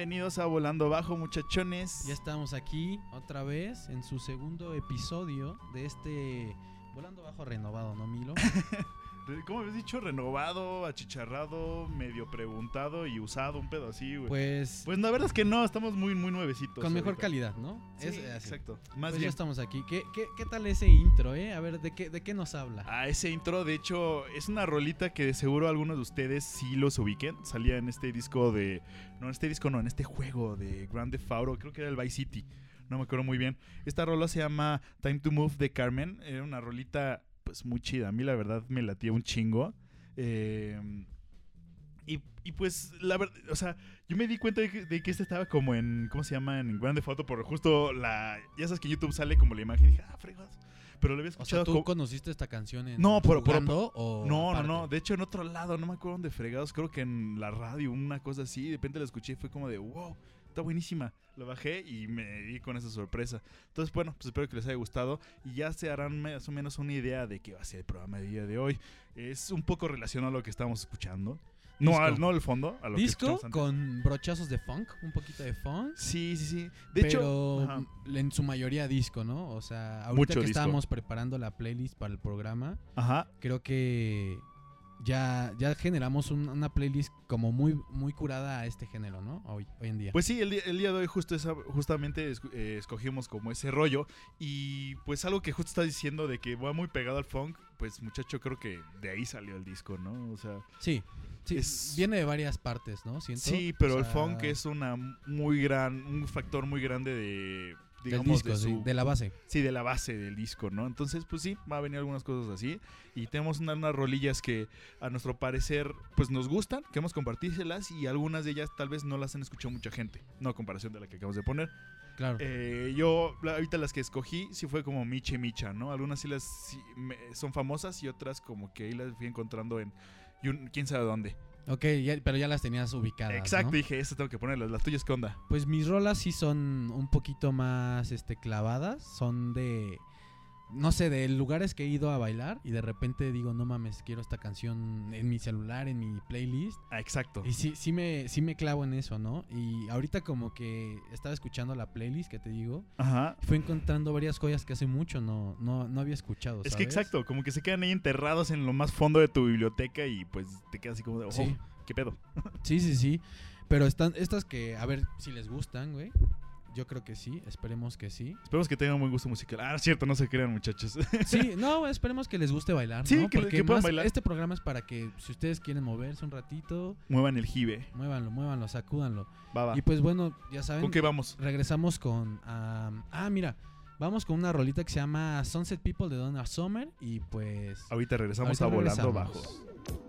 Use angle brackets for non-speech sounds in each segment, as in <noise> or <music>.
Bienvenidos a Volando Bajo, muchachones. Ya estamos aquí otra vez en su segundo episodio de este Volando Bajo renovado, ¿no, Milo? <laughs> ¿Cómo habías dicho? Renovado, achicharrado, medio preguntado y usado, un pedo así, güey. Pues, Pues la verdad es que no, estamos muy, muy nuevecitos. con mejor ahorita. calidad, ¿no? Sí, Es así. exacto. Más Pues ya bien. estamos aquí. ¿Qué, qué, qué tal ese intro, eh? A ver, ¿de qué, de qué nos habla? Ah, ese intro, de hecho, es una rolita que de seguro algunos de ustedes sí los ubiquen. Salía en este disco de. No, en este disco no, en este juego de Grand Theft Auto, creo que era el Vice City. No me acuerdo muy bien. Esta rola se llama Time to Move de Carmen. Era una rolita, pues muy chida. A mí, la verdad, me latía un chingo. Eh, y, y pues, la verdad, o sea, yo me di cuenta de que, de que este estaba como en. ¿Cómo se llama? En Grand Theft Auto, por justo la. Ya sabes que en YouTube sale como la imagen y dije, ah, fregados. Pero lo había O sea, escuchado ¿tú como- conociste esta canción en No, por- por- o no, no, no. De hecho, en otro lado, no me acuerdo dónde fregados. Creo que en la radio, una cosa así. De repente la escuché y fue como de, wow, está buenísima. Lo bajé y me di con esa sorpresa. Entonces, bueno, pues espero que les haya gustado. Y ya se harán más o menos una idea de qué va a ser el programa de día de hoy. Es un poco relacionado a lo que estamos escuchando. No Disco. al, no al fondo, a lo que Disco con brochazos de funk, un poquito de funk. Sí, sí, sí. De pero hecho, ajá. en su mayoría disco, ¿no? O sea, ahorita Mucho que disco. estábamos preparando la playlist para el programa, ajá. creo que ya, ya generamos un- una playlist como muy, muy curada a este género, ¿no? Hoy, hoy en día. Pues sí, el día, el día de hoy justo esa- justamente eh, escogimos como ese rollo y pues algo que justo está diciendo de que va muy pegado al funk, pues muchacho creo que de ahí salió el disco, ¿no? O sea, sí, sí, es- viene de varias partes, ¿no? Siento. sí, pero O el funk es una muy gran, un factor muy grande de, del digamos, disco, de, sí, su- de la base. sí, de la base del disco, ¿no? Entonces, pues sí, va a venir algunas cosas así y tenemos una- unas rolillas que a nuestro parecer, pues nos gustan, queremos compartírselas y algunas de ellas tal vez no las han escuchado mucha gente, no a comparación de la que acabamos de poner. Claro. Eh, yo, ahorita las que escogí, sí fue como Miche Micha, ¿no? Algunas sí las sí me- son famosas y otras como que ahí las fui encontrando en quién sabe dónde. Ok, ya- pero ya las tenías ubicadas. Exacto, ¿no? dije, estas tengo que ponerlas. Las tuyas, ¿qué onda? Pues mis rolas sí son un poquito más este, clavadas. Son de. No sé, de lugares que he ido a bailar y de repente digo, no mames, quiero esta canción en mi celular, en mi playlist. Ah, exacto. Y sí, sí me, sí me clavo en eso, ¿no? Y ahorita como que estaba escuchando la playlist que te digo, Ajá. fui encontrando varias joyas que hace mucho no, no, no había escuchado. Es que exacto, como que se quedan ahí enterrados en lo más fondo de tu biblioteca y pues te quedas así como de, oh, Sí. ¿qué pedo? Sí, sí, sí. Pero están estas que, a ver si les gustan, güey. Yo creo que sí, esperemos que sí. Esperemos que tengan un buen gusto musical. Ah, cierto, no se crean, muchachos. <laughs> Sí, no, esperemos que les guste bailar, Sí, ¿no? que- Porque que puedan más bailar. este programa es para que si ustedes quieren moverse un ratito, Muevan el jibe. muévanlo, muévanlo, sacúdanlo. Va, va. Y pues bueno, ya saben, ¿Con qué vamos? regresamos con... ah, mira, vamos con una rolita que se llama Sunset People de Donna Summer y pues... Ahorita regresamos ahorita a Volando regresamos. Bajo.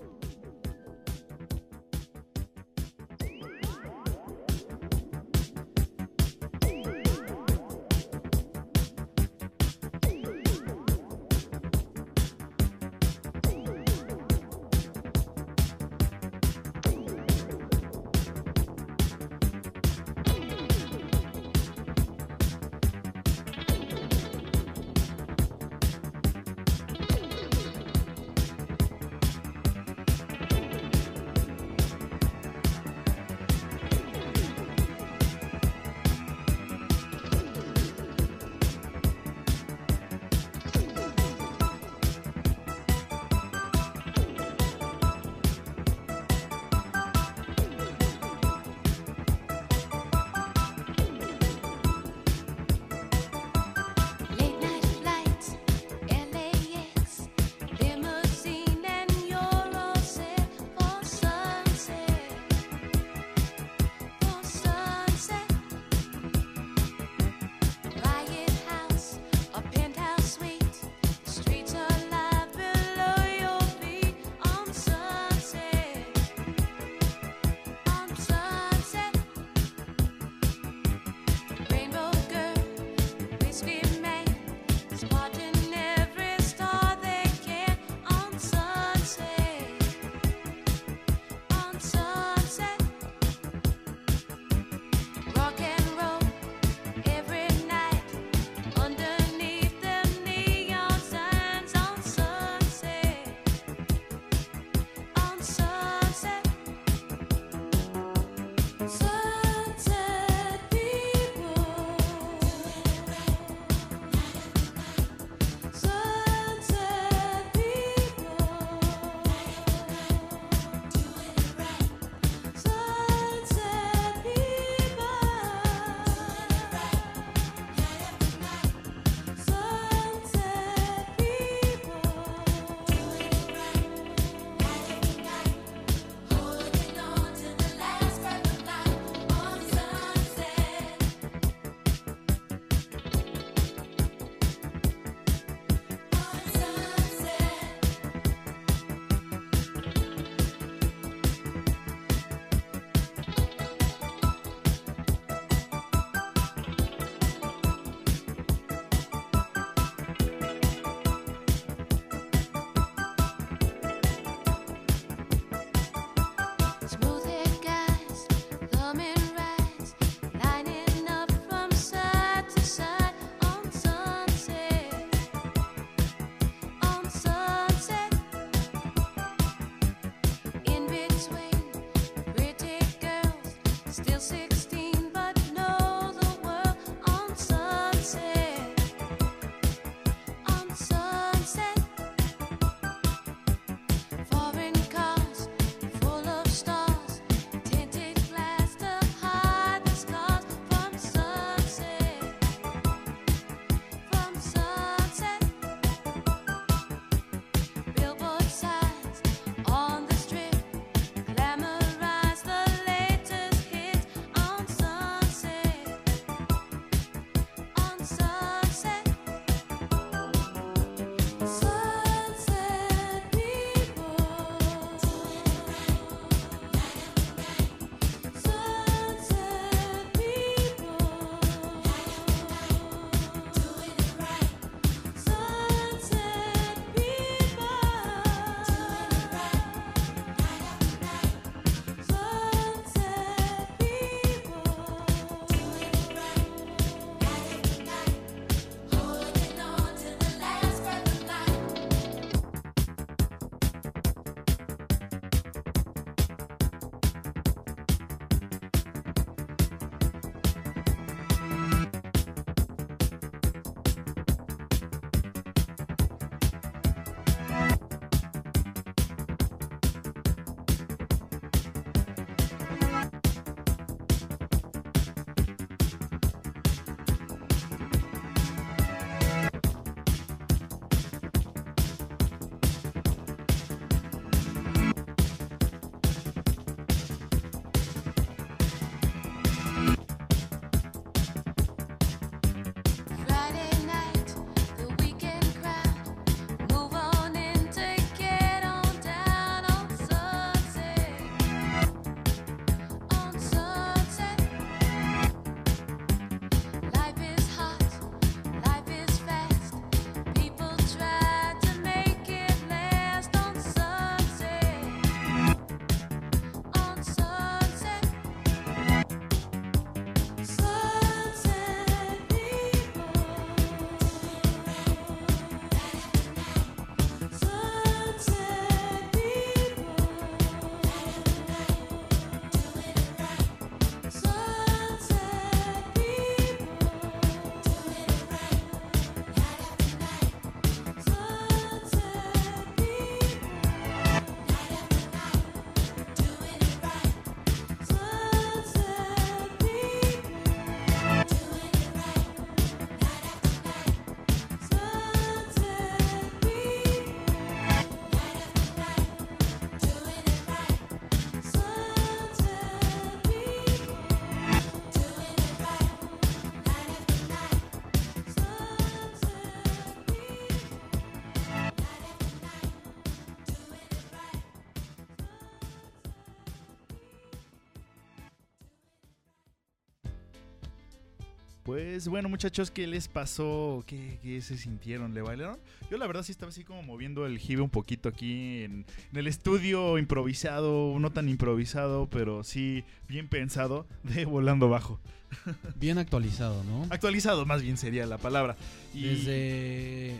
Pues bueno, muchachos, ¿qué les pasó? ¿Qué, qué se sintieron? ¿Le bailaron? Yo la verdad sí estaba así como moviendo el jibe un poquito aquí en, en el estudio improvisado, no tan improvisado, pero sí bien pensado, de volando bajo. <laughs> Bien actualizado, ¿no? Actualizado más bien sería la palabra. Y Desde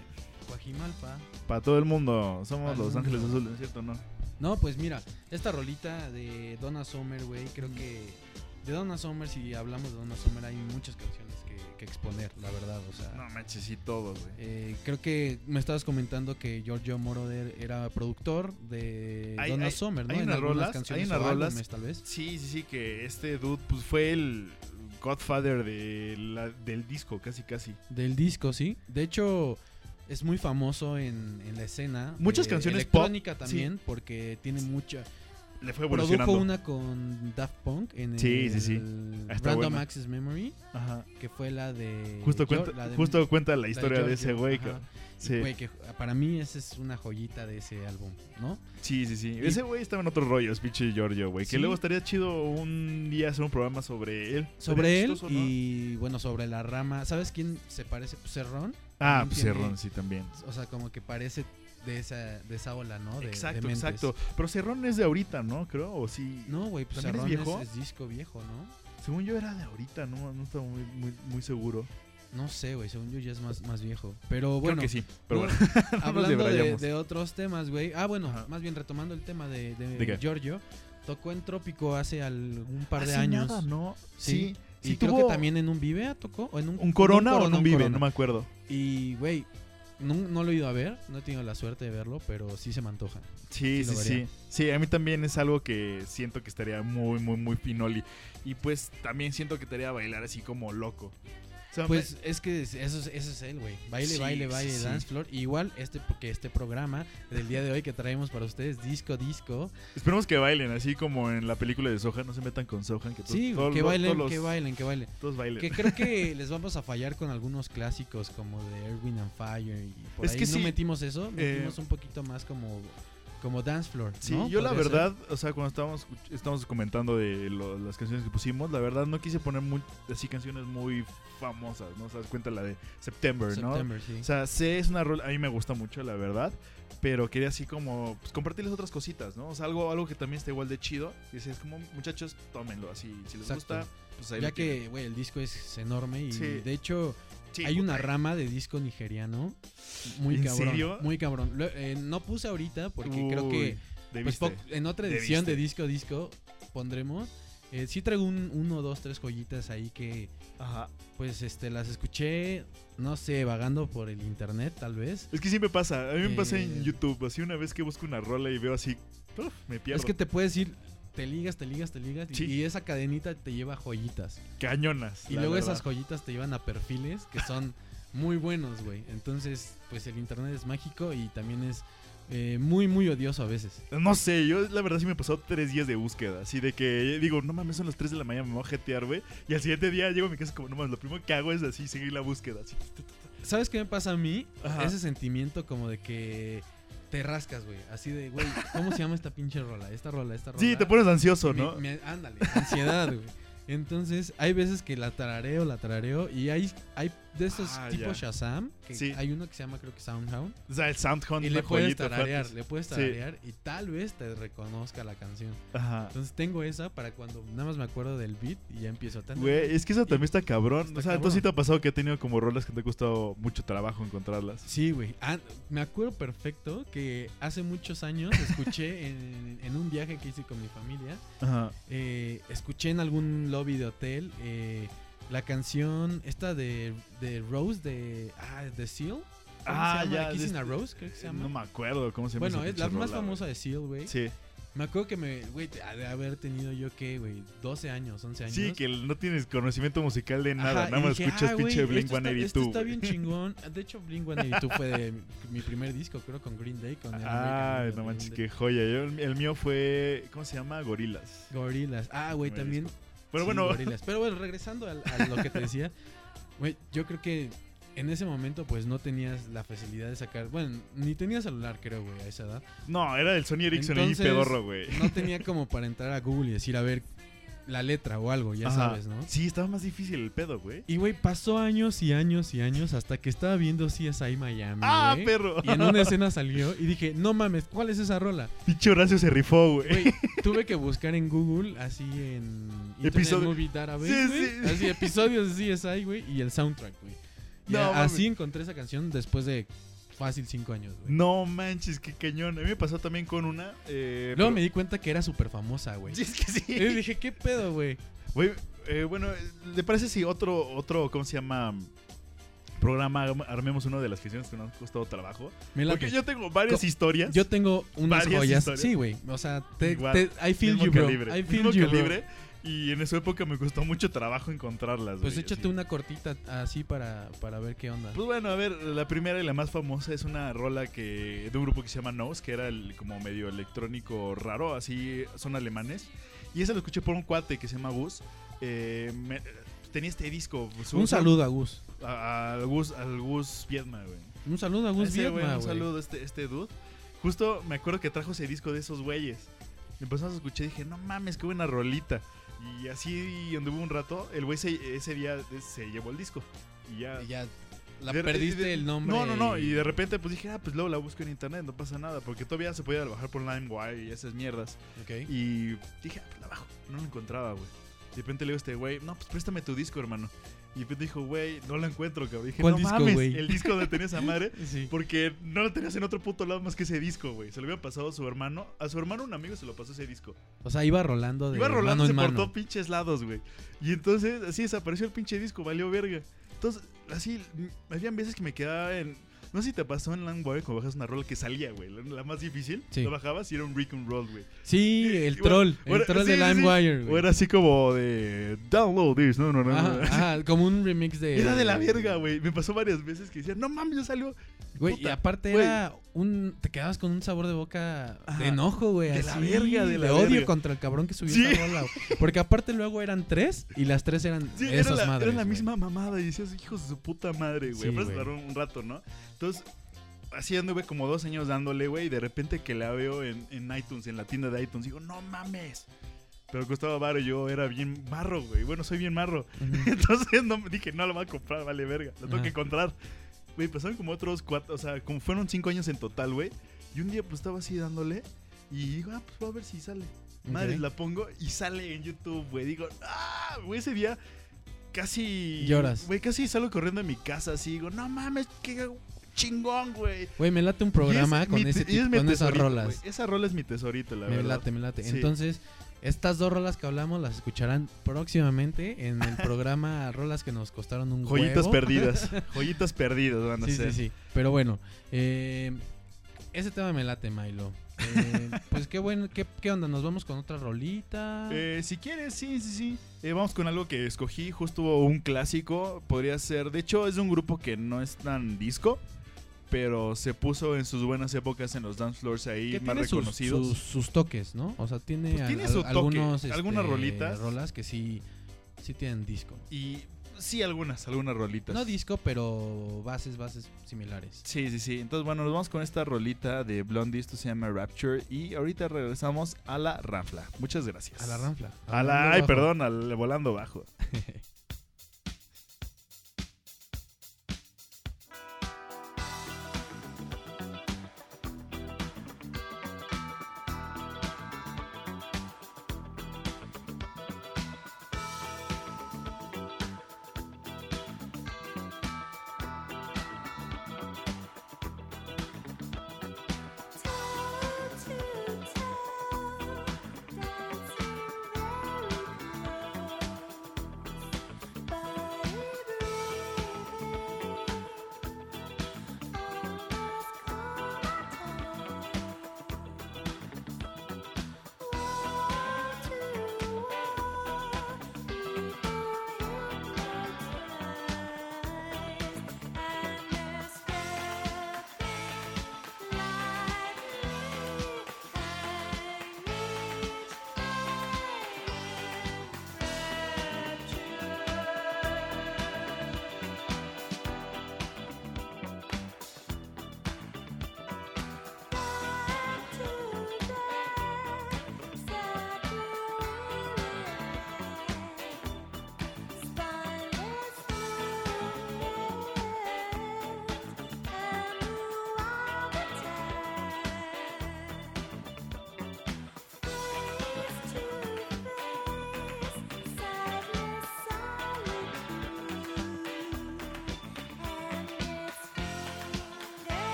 Guajimalpa. para todo el mundo, somos los mundo. Ángeles Azules, ¿cierto? ¿No? No, pues mira, esta rolita de Donna Summer, güey, creo que de Donna Summer, si hablamos de Donna Summer, hay muchas canciones que, exponer, la verdad, o sea. No manches, sí, todos, güey. eh, creo que me estabas comentando que Giorgio Moroder era productor de Hay- Donna hay- Summer, ¿no? hay unas rolas- canciones hay unas rolas- álbumes, tal vez. Sí, sí, sí, que este dude pues fue el godfather de la- del disco, casi, casi. Del disco, sí. De hecho, es muy famoso en, en la escena. Muchas de canciones pop, electrónica también, porque tiene mucha. Le fue Produjo evolucionando. una con Daft Punk en Sí, el sí, sí. Está Random buena. Access Memory, Ajá. que fue la de. Justo, cuenta, la de- justo cuenta la la historia de, ese güey. Sí. güey, que para mí esa es una joyita de ese álbum, ¿no? sí, sí, sí. Y- Ese güey estaba en otros rollos, pinche Giorgio, güey. Que Sí. luego estaría chido un día hacer un programa sobre él. Sobre él chistoso, ¿no? y bueno, sobre la rama. ¿Sabes quién se parece? Pues Cerrón. Ah, pues Cerrón, sí, también. O sea, como que parece de esa, de esa ola, ¿no? De, exacto, de exacto. Pero Cerrón es de ahorita, ¿no? Creo, o sí. No, güey, pues ¿También es Cerrón es, viejo? es disco viejo, ¿no? Según yo era de ahorita, no, no estaba muy, muy, muy seguro. No sé, güey, según yo ya es más, más viejo. Pero Creo bueno, que sí, pero <laughs> <laughs> no, bueno. hablando de, de otros temas, güey. Ah, bueno, Ajá. más bien retomando el tema de, de, ¿De? Giorgio. Tocó en Trópico hace algún par de Hace años. nada, ¿no? Sí. Sí. Y sí creo tuvo que también en un Vive tocó. O en un, ¿Un Corona o en Corona, un Vive? Corona. No me acuerdo. Y, güey, no, no lo he ido a ver. No he tenido la suerte de verlo, pero sí se me antoja. Sí, Sí sí, sí. Sí, a mí también es algo que siento que estaría muy, muy, muy pinoli. Y pues también siento que estaría a bailar así como loco. Pues es que es- eso es, eso es él, güey. Baile, Sí, baile, baile, sí. dance floor. Igual este porque este programa del día de hoy que traemos para ustedes, disco, disco. esperemos que bailen, así como en la película de Sohan. No se metan con Sohan. Que Sí, todos- que todos bailen, los- que bailen, que bailen. Todos bailen. Que creo que <laughs> les vamos a fallar con algunos clásicos como de Erwin and Fire y por Es ahí que no sí, metimos eso, eh, metimos un poquito más como como dance floor, Sí, ¿no? yo la ser. verdad, o sea, cuando estábamos, estábamos comentando de lo- las canciones que pusimos, la verdad no quise poner muy, así canciones muy famosas, ¿no? O sea, cuenta la de September, ¿no? September, sí. O sea, sé, es una rol, a mí me gusta mucho, la verdad. Pero quería así como pues, compartirles otras cositas, ¿no? O sea, algo, algo que también está igual de chido. Y decir, como muchachos, tómenlo así. Si les Exacto. gusta, pues ahí ya que, güey, el disco es enorme y Sí. de hecho Sí, hay una rama de disco nigeriano muy ¿En cabrón, serio? muy cabrón. Lo- eh, no puse ahorita porque creo que pues, en otra edición de disco disco pondremos. Eh, sí traigo un, uno, dos, tres joyitas ahí que Ajá. pues este las escuché, no sé, vagando por el internet tal vez. Es que siempre pasa. A mí me pasa en Eh, YouTube. Así una vez que busco una rola y veo así, uf, me pierdo. Es que te puedes ir, te ligas, te ligas, te ligas y- Sí. y esa cadenita te lleva joyitas. Cañonas. Y luego verdad. esas joyitas te llevan a perfiles que son <laughs> muy buenos, güey. Entonces, pues el internet es mágico y también es eh, muy, muy odioso a veces. No sé, yo la verdad sí me pasó tres días de búsqueda. Así de que digo, no mames, son las 3 de la mañana, me voy a jetear, güey. Y al siguiente día llego a mi casa como, no mames, lo primero que hago es así, seguir la búsqueda. Así. ¿Sabes qué me pasa a mí? Ajá. Ese sentimiento como de que te rascas, güey. Así de, güey, ¿cómo se llama esta pinche rola? Esta rola, esta rola. Sí, te pones ansioso, Me- ¿no? me- ándale, ansiedad, güey. Entonces, hay veces que la tarareo, la tarareo, y hay, hay de esos Ah, tipo ya. Shazam, que Sí. hay uno que se llama creo que Soundhound, O sea, el Soundhound y le puedes tararear, le puedes Sí. tararear, y tal vez te reconozca la canción. Ajá. Entonces tengo esa para cuando nada más me acuerdo del beat y ya empiezo a Güey, es que eso también está cabrón. Está o sea, entonces sí te ha pasado que ha tenido como rolas que te ha costado mucho trabajo encontrarlas. Sí, güey. Ah, me acuerdo perfecto que hace muchos años escuché <laughs> en, en un viaje que hice con mi familia, Ajá. eh, escuché en algún lobby de hotel eh, la canción esta de, de Rose de ah, de Seal. ¿Cómo Ah, ya, Kissing a este- Rose, creo que se llama. No me acuerdo cómo se llama. bueno, es la más famosa de Seal, güey. Sí. Me acuerdo que me, güey, de haber tenido yo que, güey, 12 años, 11 años. Sí, que no tienes conocimiento musical de nada. Ajá, nada más dije, escuchas "Ah, pinche Blink esto está- 182. Esto está bien chingón. De hecho, Blink 182 fue de mi primer disco, creo, con Green Day. Con American no manches, qué joya. Yo- el, mío fue. ¿Cómo se llama? Gorilas. Gorilas. Ah, güey, también. Pero sí, bueno. Pero bueno, regresando a, lo que te decía, <laughs> güey, yo creo que en ese momento, pues no tenías la facilidad de sacar. Bueno, ni tenía celular, creo, güey, a esa edad. no, era el Sony Ericsson y Entonces, pedorro, güey. No tenía como para entrar a Google y decir, a ver, la letra o algo, ya Ajá. sabes, ¿no? Sí, estaba más difícil el pedo, güey. Y, güey, pasó años y años y años hasta que estaba viendo CSI Miami, ¡Ah, güey. perro! Y en una <laughs> escena salió y dije, no mames, ¿cuál es esa rola? Pinche Horacio se rifó, güey. Güey, <laughs> tuve que buscar en Google, así en Internet Episodio- Movie Database, Sí, güey, sí. Así, episodios de CSI, güey, y el soundtrack, güey. Y No, así encontré esa canción después de fácil cinco años, güey. No manches, qué cañón. A mí me pasó también con una. Eh, Luego pero- me di cuenta que era súper famosa, güey. Sí, es que sí. Y dije, ¿qué pedo, güey? Güey, eh, bueno, ¿le parece si otro, otro, ¿cómo se llama? Programa, armemos uno de las canciones que nos ha costado trabajo. Porque yo tengo varias Co- historias. Yo tengo unas Varias joyas. historias. Sí, güey. O sea, te, Igual, te- I feel you, bro. calibre. I feel you, bro. Y en esa época me costó mucho trabajo encontrarlas. Pues güey, échate así. una cortita así para, para ver qué onda. Pues bueno, a ver, la primera y la más famosa es una rola que de un grupo que se llama Nose, que era el, como medio electrónico raro, así son alemanes. Y esa lo escuché por un cuate que se llama Gus. Eh, me- tenía este disco. su- Un saludo a Gus. a- al Gus, al Gus Viedma, güey. Un saludo a Gus Ese güey, Un güey. saludo a este, este dude. Justo me acuerdo que trajo ese disco de esos güeyes. Empezamos a escuchar y dije, no mames, qué buena rolita. Y así anduvo un rato. El güey se- ese día se llevó el disco. Y ya. Y ya la de- perdiste de- el nombre. No, no, no. Y de repente pues dije, ah, pues luego la busco en internet, no pasa nada. Porque todavía se podía bajar por LimeWire y esas mierdas. Ok. Y dije, ah, pues la bajo. No la encontraba, güey. De repente le digo a este güey, no, pues préstame tu disco, hermano. Y de repente dijo, güey, no la encuentro, cabrón. Y dije, ¿Cuál no disco, mames, güey? el disco donde tenía esa <laughs> madre. Sí. Porque no lo tenías en otro puto lado más que ese disco, güey. Se lo había pasado a su hermano. A su hermano, un amigo, se lo pasó ese disco. O sea, iba rolando de Iba rolando mano se en mano. pinches lados, güey. Y entonces, así desapareció el pinche disco, valió verga. Entonces, así, habían veces que me quedaba en. No sé si te pasó en Langboy cuando bajas una rola que salía, güey. La, la más difícil. Sí. Lo bajabas y era un Rick and Roll, güey. Sí, el troll. bueno, el troll sí, de sí. LimeWire, O güey. era así como de. Download this, no, no, no. Ajá, no. ajá, como un remix de. Era de la verga, güey. Me pasó varias veces que decía, no mames, ya salió. Güey, y aparte güey. era un. Te quedabas con un sabor de boca Ajá. de enojo, güey. De la verga, de la odio verga. contra el cabrón que subió Sí. esa güey. Porque aparte luego eran tres y las tres eran Sí, era esas la, madres. era la güey. misma mamada y decías, hijos de su puta madre, güey. Sí, güey. un rato, ¿no? Entonces, así anduve como dos años dándole, güey, y de repente que la veo en, en iTunes, en la tienda de iTunes, digo, no mames. Pero costaba barro y yo era bien marro, güey. Bueno, soy bien marro. <laughs> Entonces no, dije, no lo voy a comprar, vale verga. Lo tengo Ajá. que encontrar. Güey, pasaron como otros cuatro, o sea, como fueron cinco años en total, güey. Y un día pues estaba así dándole y digo, ah, pues voy a ver si sale. Madre, la pongo y sale en YouTube, güey. Digo, ah, güey, ese día casi. Lloras. Güey, casi salgo corriendo a mi casa así. Digo, no mames, qué chingón, güey. Güey, me late un programa es con ese es tipo, con esas rolas. Esa rola es mi tesorito, la me verdad. late, me late. Sí. Entonces, estas dos rolas que hablamos las escucharán próximamente en el programa <laughs> Rolas que nos costaron un Joyitas huevo. perdidas. <laughs> Joyitas perdidas van a Sí, ser. sí, sí. Pero bueno, eh, ese tema me late, Milo. Eh, <laughs> pues qué bueno, ¿qué, qué onda? ¿Nos vamos con otra rolita? Eh, si quieres, sí, sí, sí. Eh, vamos con algo que escogí, justo un clásico. Podría ser, de hecho, es de un grupo que no es tan disco, pero se puso en sus buenas épocas en los dance floors ahí que más tiene sus, reconocidos. sus, sus toques, ¿no? O sea, tiene, Pues tiene al- su toque, algunos, algunas este, rolitas. rolas que sí, sí tienen disco. Y sí, algunas, algunas rolitas. No disco, pero bases, bases similares. Sí, sí, sí. Entonces, bueno, nos vamos con esta rolita de Blondie. Esto se llama Rapture. Y ahorita regresamos a la ranfla. Muchas gracias. A la ranfla. A la, ay, bajo. perdón, al volando bajo. <laughs>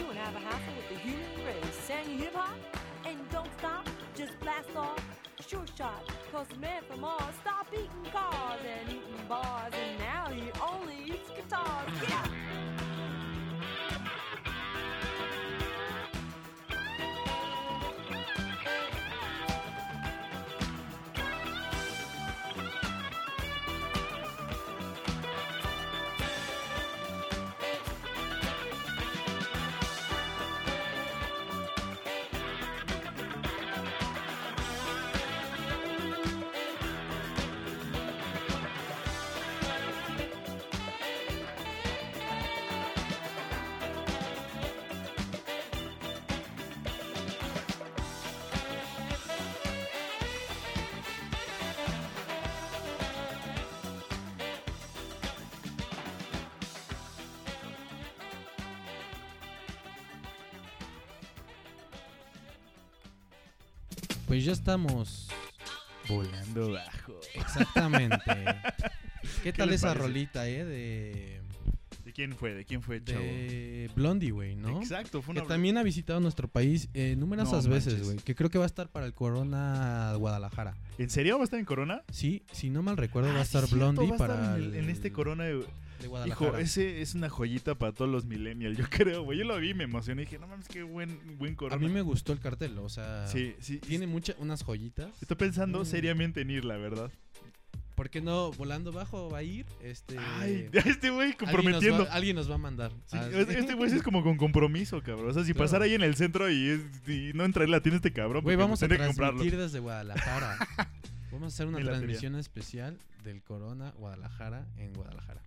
he won't have a hassle Pues ya estamos. Volando <laughs> bajo. Exactamente. <laughs> ¿Qué tal esa parece? rolita, eh? De, ¿De quién fue? ¿De quién fue, chavo? de Blondie, güey, ¿no? Exacto, fue Que una... también ha visitado nuestro país eh, numerosas No veces, güey. Que creo que va a estar para el Corona Guadalajara. ¿En serio va a estar en Corona? Sí, si no mal recuerdo, va a Ah, estar Blondie va a estar para en, el- en este Corona de, Guadalajara. Hijo, ese es una joyita para todos los millennials, yo <laughs> creo, güey. Yo lo vi, me emocioné. Dije, no mames, qué buen, buen A corona. mí me gustó el cartel, o sea, Sí, sí. tiene muchas unas joyitas. Estoy pensando Mm. seriamente en ir, la verdad. ¿Por qué no volando bajo va a ir? Este Ay, <laughs> este güey alguien nos comprometiendo. va- Alguien nos va, a mandar. Sí, Ah, este güey es como con compromiso, cabrón. O sea, si Claro. pasar ahí en el centro y, es- y no entrar la tiene este cabrón, Güey, vamos a tendría que comprarlo. transmitir desde Guadalajara. <laughs> Vamos a hacer una transmisión especial del Corona Guadalajara en Guadalajara.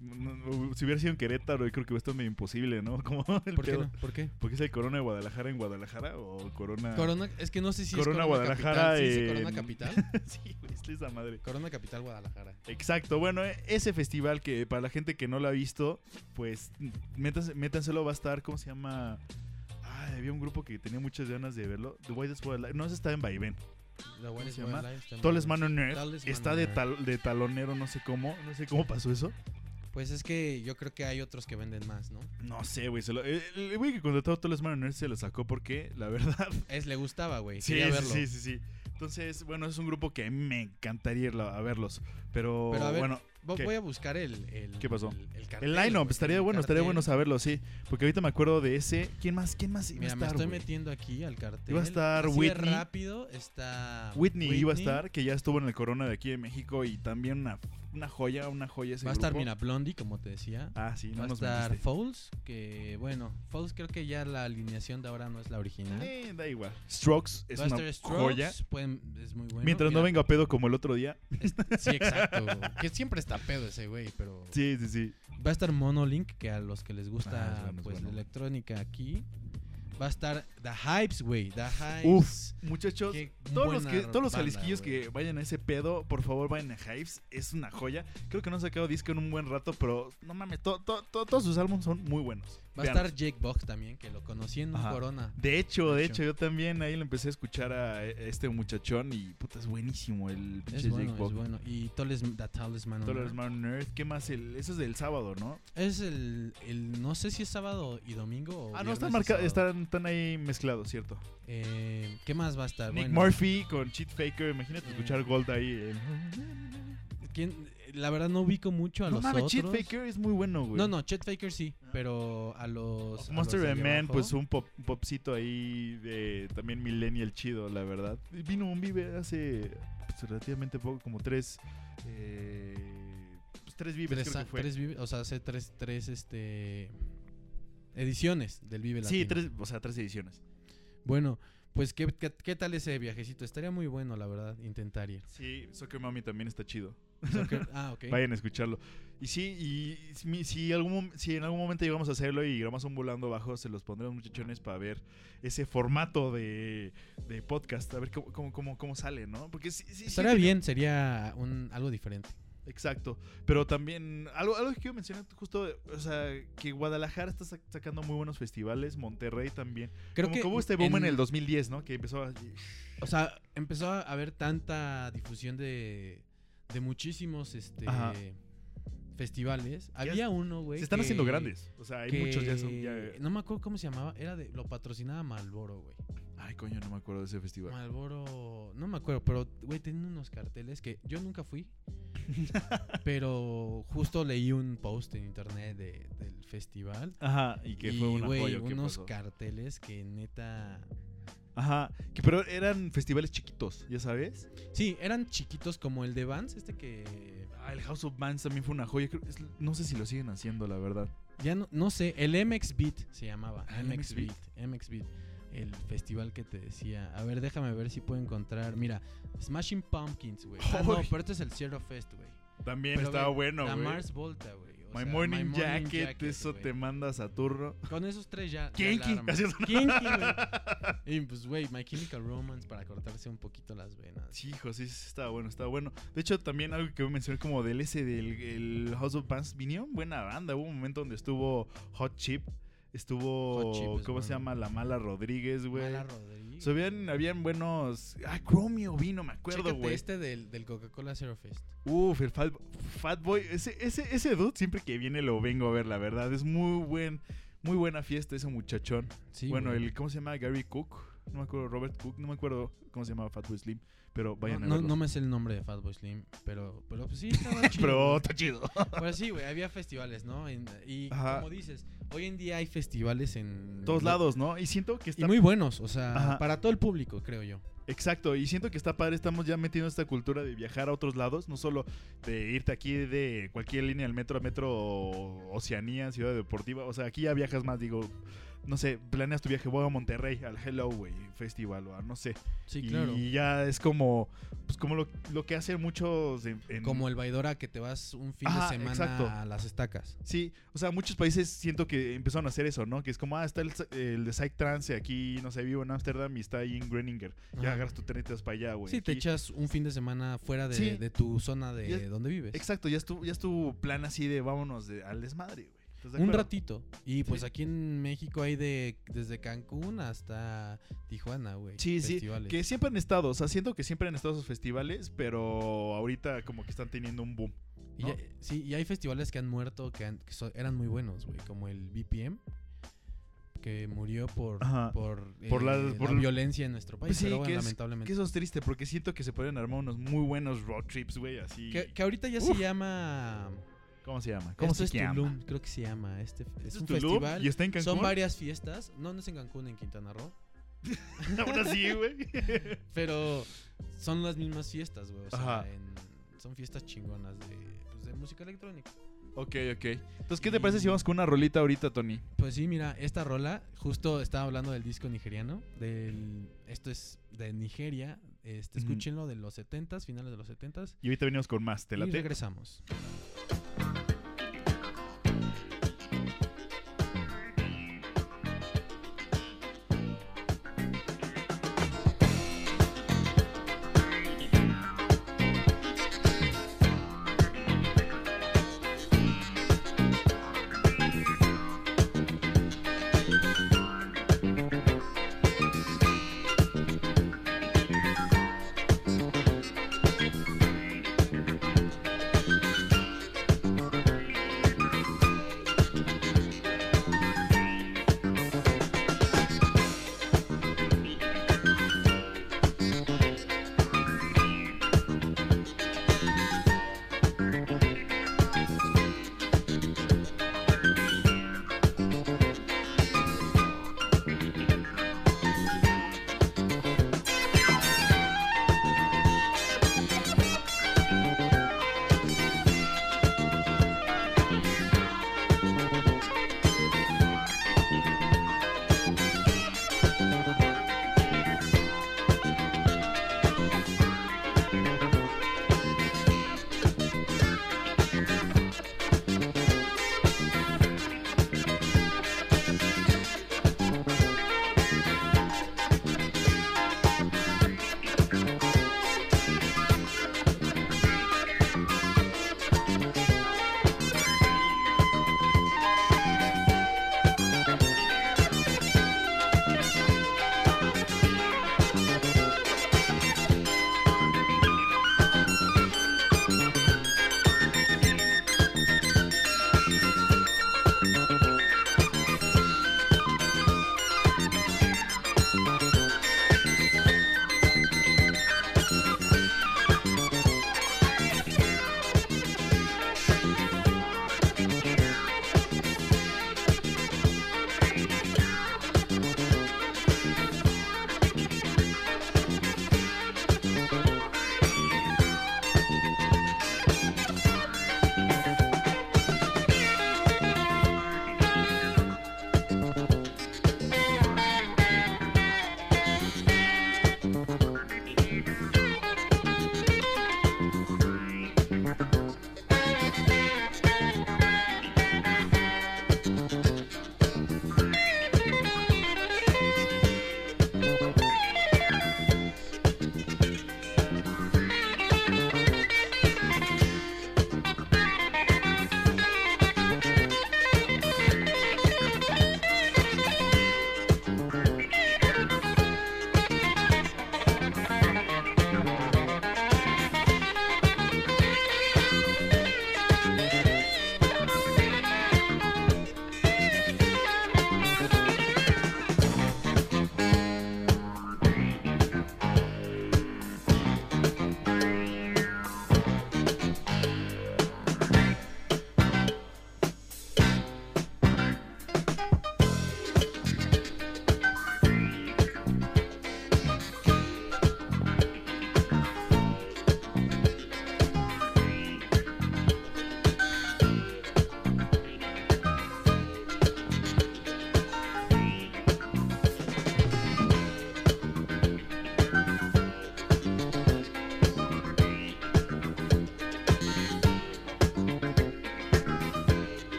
No, no, si hubiera sido en Querétaro, yo creo que esto es medio imposible, ¿no? <laughs> Como el ¿Por qué no? ¿Por qué? ¿Por qué es el Corona de Guadalajara en Guadalajara o Corona... Corona, es que no sé si Corona es Corona Guadalajara Capital. ¿Sí dice en- Corona Capital? <laughs> sí, güey, es esa madre. Corona Capital Guadalajara. Exacto, bueno, e- ese festival que para la gente que no lo ha visto, pues métanse, métanselo, va a estar, ¿cómo se llama? Ay, había un grupo que tenía muchas ganas de verlo. The Whitest Wildlife. No, ese está en Vaivén. La ¿Cómo Wireless se llama? Wildlife está de, tal, de talonero, no sé cómo. No sé cómo pasó eso. Pues es que yo creo que hay otros que venden más, ¿no? No sé, güey. lo- El güey que contrató a Tallest Man on Earth se lo sacó porque, la verdad. Es, le gustaba, güey. Sí, sí, sí, sí, sí. Entonces, bueno, es un grupo que me encantaría ir a verlos. Pero, bueno, ¿Qué? Voy a buscar el, el ¿Qué pasó? El, el cartel, el line-up estaría bueno, estaría bueno saberlo, sí. Porque ahorita me acuerdo de ese. ¿Quién más? ¿Quién más iba Mira, a me estar? estoy güey? metiendo aquí al cartel. Iba a estar Así Whitney. rápido está Whitney, iba a estar, que ya estuvo en el Corona de aquí de México y también una, una joya, una joya ese Va a estar, mira, Blondie, como te decía. Ah, sí, Va no a nos estar. Falls, que bueno, Falls creo que ya la alineación de ahora no es la original. Eh, da igual. Strokes es Va a una Strokes, joya. pueden- es muy bueno. Mientras no Mira, venga pedo como el otro día. Sí, exacto. que siempre está pedo ese güey, pero... <laughs> Sí, sí, sí. Va a estar Monolink, que a los que les Ah, gusta es bueno, es pues bueno. la electrónica aquí. Va a estar The Hypes, güey. The Hypes. Uf, muchachos, Qué todos los, que, todos los jalisquillos que vayan a ese pedo, por favor vayan a Hives, es una joya. Creo que no han sacado disco en un buen rato, pero no mames, to- to- to- todos sus álbumes son muy buenos. Va a estar Jake Box también, que lo conocí en Ajá. Corona. De hecho, de hecho, yo también ahí lo empecé a escuchar a e- este muchachón y puta, es buenísimo el pinche Es bueno, Jake es bueno. Y Tallest, The Tallest Man on Earth. ¿qué más? El, eso es del sábado, ¿no? Es el, el- No sé si es sábado y domingo o. Ah, no, están, y marca- sábado. están, están ahí mezclados, ¿cierto? Eh, ¿Qué más va a estar? Nick Bueno, Murphy con Cheat Faker, imagínate Eh. escuchar Gold ahí. eh. ¿quién? La verdad no ubico mucho a No los mames, otros. Cheat Faker es muy bueno, güey. No, no, Chet Faker sí, pero a los. a Monster los Man, abajo, pues un, pop, popcito ahí de también millennial chido, la verdad. Vino un Vive hace pues, relativamente poco, como tres. Eh, pues, tres Vives, Tres, creo que fue. tres Vive- o sea, hace tres, tres este, ediciones del Vive sí, Latino. tres, o sea, tres ediciones. Bueno, pues ¿qué, qué, qué tal ese viajecito? Estaría muy bueno, la verdad, intentar ir. Sí, Soccer Mommy también está chido. <laughs> Ah, ok. Vayan a escucharlo. Y sí, y si, algún, si en algún momento llegamos a hacerlo y grabamos un volando bajo, se los pondremos muchachones para ver ese formato de, de podcast, a ver cómo, cómo, cómo, cómo sale, ¿no? Porque sí, sí, sí Estaría tiene- bien, sería un, algo diferente. Exacto. Pero también, algo, algo que quiero mencionar justo, o sea, que Guadalajara está sac- sacando muy buenos festivales, Monterrey también. Creo como que que hubo este boom en, en- el 2010, ¿no? Que empezó a... O sea, empezó a haber tanta difusión de, de muchísimos este, Ajá. festivales. Había uno, güey. Se están que- haciendo grandes. O sea, hay que- muchos ya son. ya- No me acuerdo cómo se llamaba. Era de. Lo patrocinaba Malboro, güey. Ay, coño, no me acuerdo de ese festival. Malboro. No me acuerdo, pero, güey, tenían unos carteles que yo nunca fui. <laughs> pero justo leí un post en internet de- del festival. Ajá, y que y, fue una güey, joya. ¿qué unos pasó? carteles que neta. Ajá, que, pero eran festivales chiquitos, ¿ya sabes? Sí, eran chiquitos como el de Vans, este que. Ah, el House of Bands también fue una joya. creo- es- no sé si lo siguen haciendo, la verdad. Ya no, no sé, el MX Beat se llamaba. Ah, MX MX Beat. MX Beat. El festival que te decía. A ver, déjame ver si puedo encontrar. Mira, Smashing Pumpkins, güey. Ah, no, pero este es el Zero Fest, güey. También Pero estaba bueno, La güey. Mars Volta, güey. O My, sea, morning jacket, eso güey. te mandas a turno. Con esos tres ya. Kinky. Kinky, güey. <laughs> Y pues, güey, My Chemical Romance para cortarse un poquito las venas. Sí, hijo, sí, sí, estaba bueno, estaba bueno. De hecho, también algo que voy a mencionar como del ese del el House of Bands, vinieron buena banda. Hubo un momento donde estuvo Hot Chip, estuvo, Chip ¿cómo se llama? La Mala Rodríguez, güey. Mala Rodríguez. So, habían, habían buenos... Ah, Chromio vino, me acuerdo, güey. este del, del Coca-Cola Zero Fest. Uf, el Fat, Fatboy, ese, ese, ese dude siempre que viene lo vengo a ver, la verdad. Es muy buen, muy buena fiesta ese muchachón. Sí, bueno, el, ¿cómo se llama? Gary Cook. No me acuerdo, Robert Cook, no me acuerdo cómo se llamaba Fatboy Slim. Pero vayan no, a no, verlo. no me sé el nombre de Fatboy Slim, pero, pero pues sí, <laughs> estaba chido. Pero está chido. Pero sí, güey, había festivales, ¿no? En- y Ajá. como dices, hoy en día hay festivales en... Todos lados, ¿no? Y siento que Y está... muy buenos, o sea, Ajá. para todo el público, creo yo. Exacto, y siento que está padre, estamos ya metiendo esta cultura de viajar a otros lados, no solo de irte aquí de cualquier línea del metro a metro Oceanía, Ciudad Deportiva, o sea, aquí ya viajas más, digo, no sé, planeas tu viaje, voy a Monterrey, al Hello, güey, Festival, o a no sé. Sí, y claro. ya es como, pues como lo, lo que hacen muchos en... en- Como el Baidora que te vas un fin Ajá, de semana exacto. a las estacas. Sí, o sea, muchos países siento que empezaron a hacer eso, ¿no? Que es como, ah, está el, el de Psytrance aquí, no sé, vivo en Ámsterdam y está ahí en Groningen. Ya Ajá. agarras tu tren y para allá, güey. Sí, te echas un fin de semana fuera de, Sí. de tu zona de Y donde vives. Exacto, ya es tu, ya es tu plan así de vámonos de- al desmadre, güey. ¿Estás de Un ratito. Y pues Sí. aquí en México hay de desde Cancún hasta Tijuana, güey. Sí, sí, que siempre han estado, o sea, siento que siempre han estado esos festivales, pero ahorita como que están teniendo un boom. Y ¿no? ya- sí, y hay festivales que han muerto que, han- que so- eran muy buenos, güey. Como el BPM, que murió por, Ajá. por, Por la- eh, por la violencia en nuestro país. Pues sí, pero bueno, que es- lamentablemente. Que eso es triste, porque siento que se pueden armar unos muy buenos road trips, güey, así. Que, que ahorita ya Uf. se llama. ¿Cómo se llama? ¿Cómo Esto se es llama? Tulum, creo que se llama. Este, es ¿Esto un es Tulum? festival. ¿Y está en Cancún? Son varias fiestas. No, no es en Cancún, en Quintana Roo. <laughs> Aún así, güey. <laughs> Pero son las mismas fiestas, güey. O sea, Ajá. en- son fiestas chingonas de, pues, de música electrónica. ok, ok. Entonces, ¿qué te parece si vamos con una rolita ahorita, Tony? Pues sí, mira, esta rola, justo estaba hablando del disco nigeriano. Del, esto es de Nigeria. Este, Ujú. escúchenlo de los 70s, finales de los 70s. Y ahorita venimos con más, ¿te Y late? regresamos.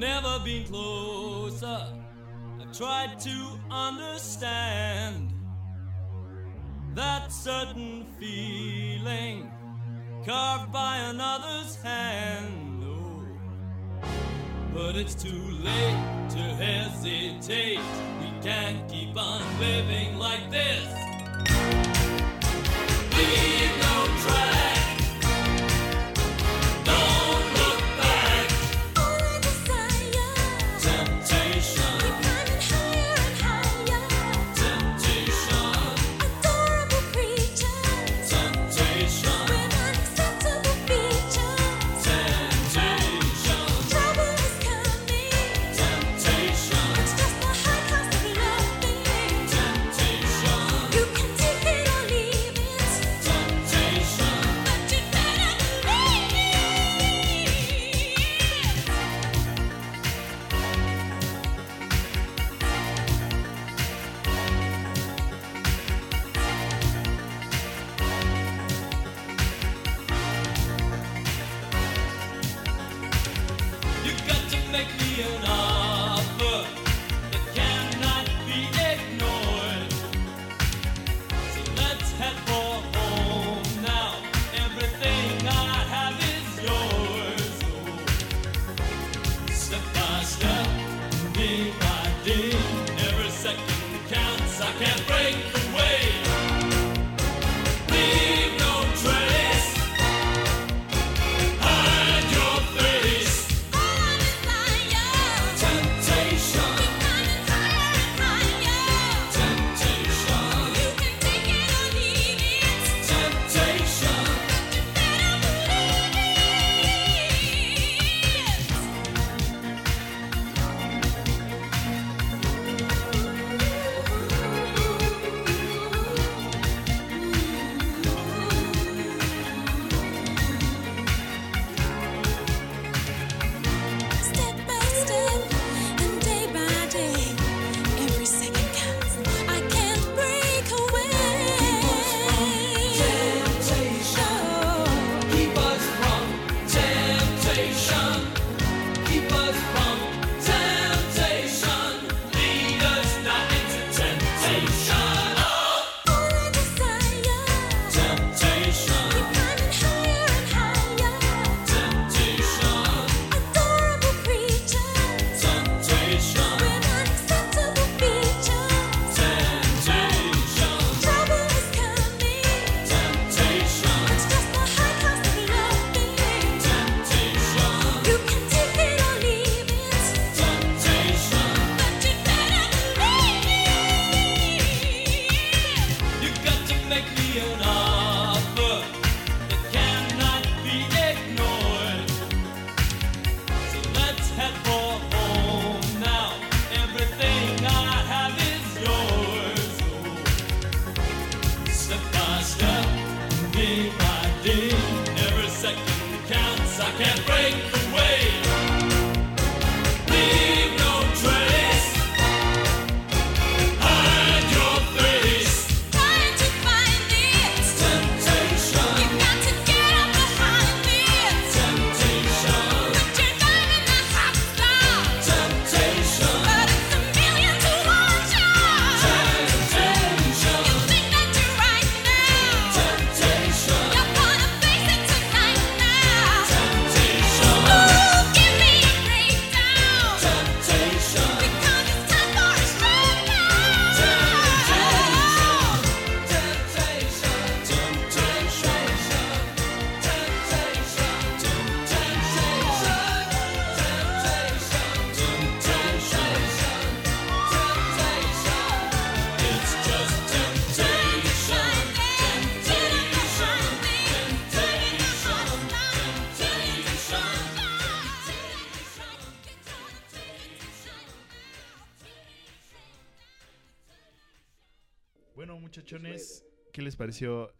never been closer. I've tried to understand that certain feeling carved by another's hand. Oh, but it's too late to hesitate. We can't keep on living like this. Please.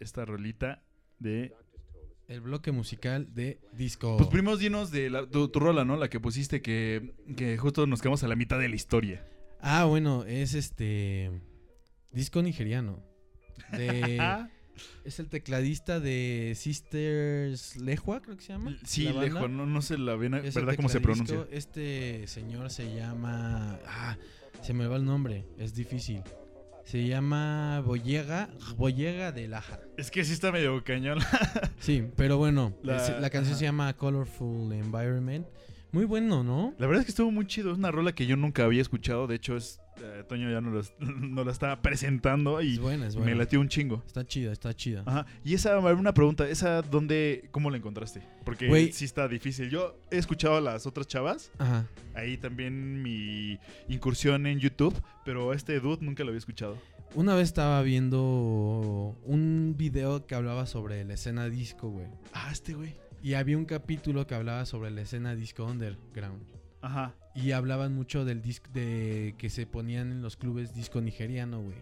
esta rolita de el bloque musical de disco. Pues primos dinos de la, tu, tu, rola, ¿no? La que pusiste que, que, justo nos quedamos a la mitad de la historia. Ah, bueno, es este disco nigeriano. De, <laughs> es el tecladista de Sisters Lejua, creo que se llama. Sí, Lejua, no, no sé la bien, verdad cómo se pronuncia. Este señor se llama ah, se me va el nombre, es difícil. Se llama Boyega, Boyega de Laja. Es que sí está medio cañón. Sí, pero bueno, La- la, canción ajá. se llama Colorful Environment. Muy bueno, ¿no? La verdad es que estuvo muy chido. Es una rola que yo nunca había escuchado. De hecho, es eh, Toño ya nos, nos la <laughs> estaba presentando y Es buena, es me latió un chingo. Está chida, está chida. Ajá. Y esa, una pregunta, ¿esa dónde, cómo la encontraste? Porque sí está difícil. Yo he escuchado a las otras chavas, Ajá. ahí también mi incursión en YouTube, pero este dude nunca lo había escuchado. Una vez estaba viendo un video que hablaba sobre la escena disco, güey. Ah, este güey. Y había un capítulo que hablaba sobre la escena disco underground. Ajá. Y hablaban mucho del disco de que se ponían en los clubes disco nigeriano, güey.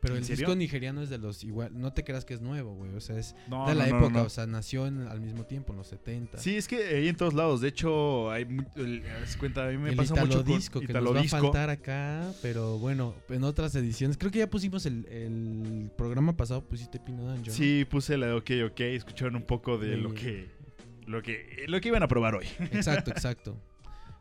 Pero ¿En el serio? disco nigeriano es de los igual, no te creas que es nuevo, güey, o sea, es No, de la no, época, no. o sea, nació en- al mismo tiempo en los 70. Sí, es que ahí en todos lados. De hecho, hay el- cuenta, a mí me el pasa Italo mucho con disco que Italo nos va a faltar acá, pero bueno, en otras ediciones, creo que ya pusimos el, el programa pasado pusiste Pino ¿no? Sí, puse la de OK, OK, escucharon un poco de Sí. lo que lo que lo que iban a probar hoy. Exacto, exacto.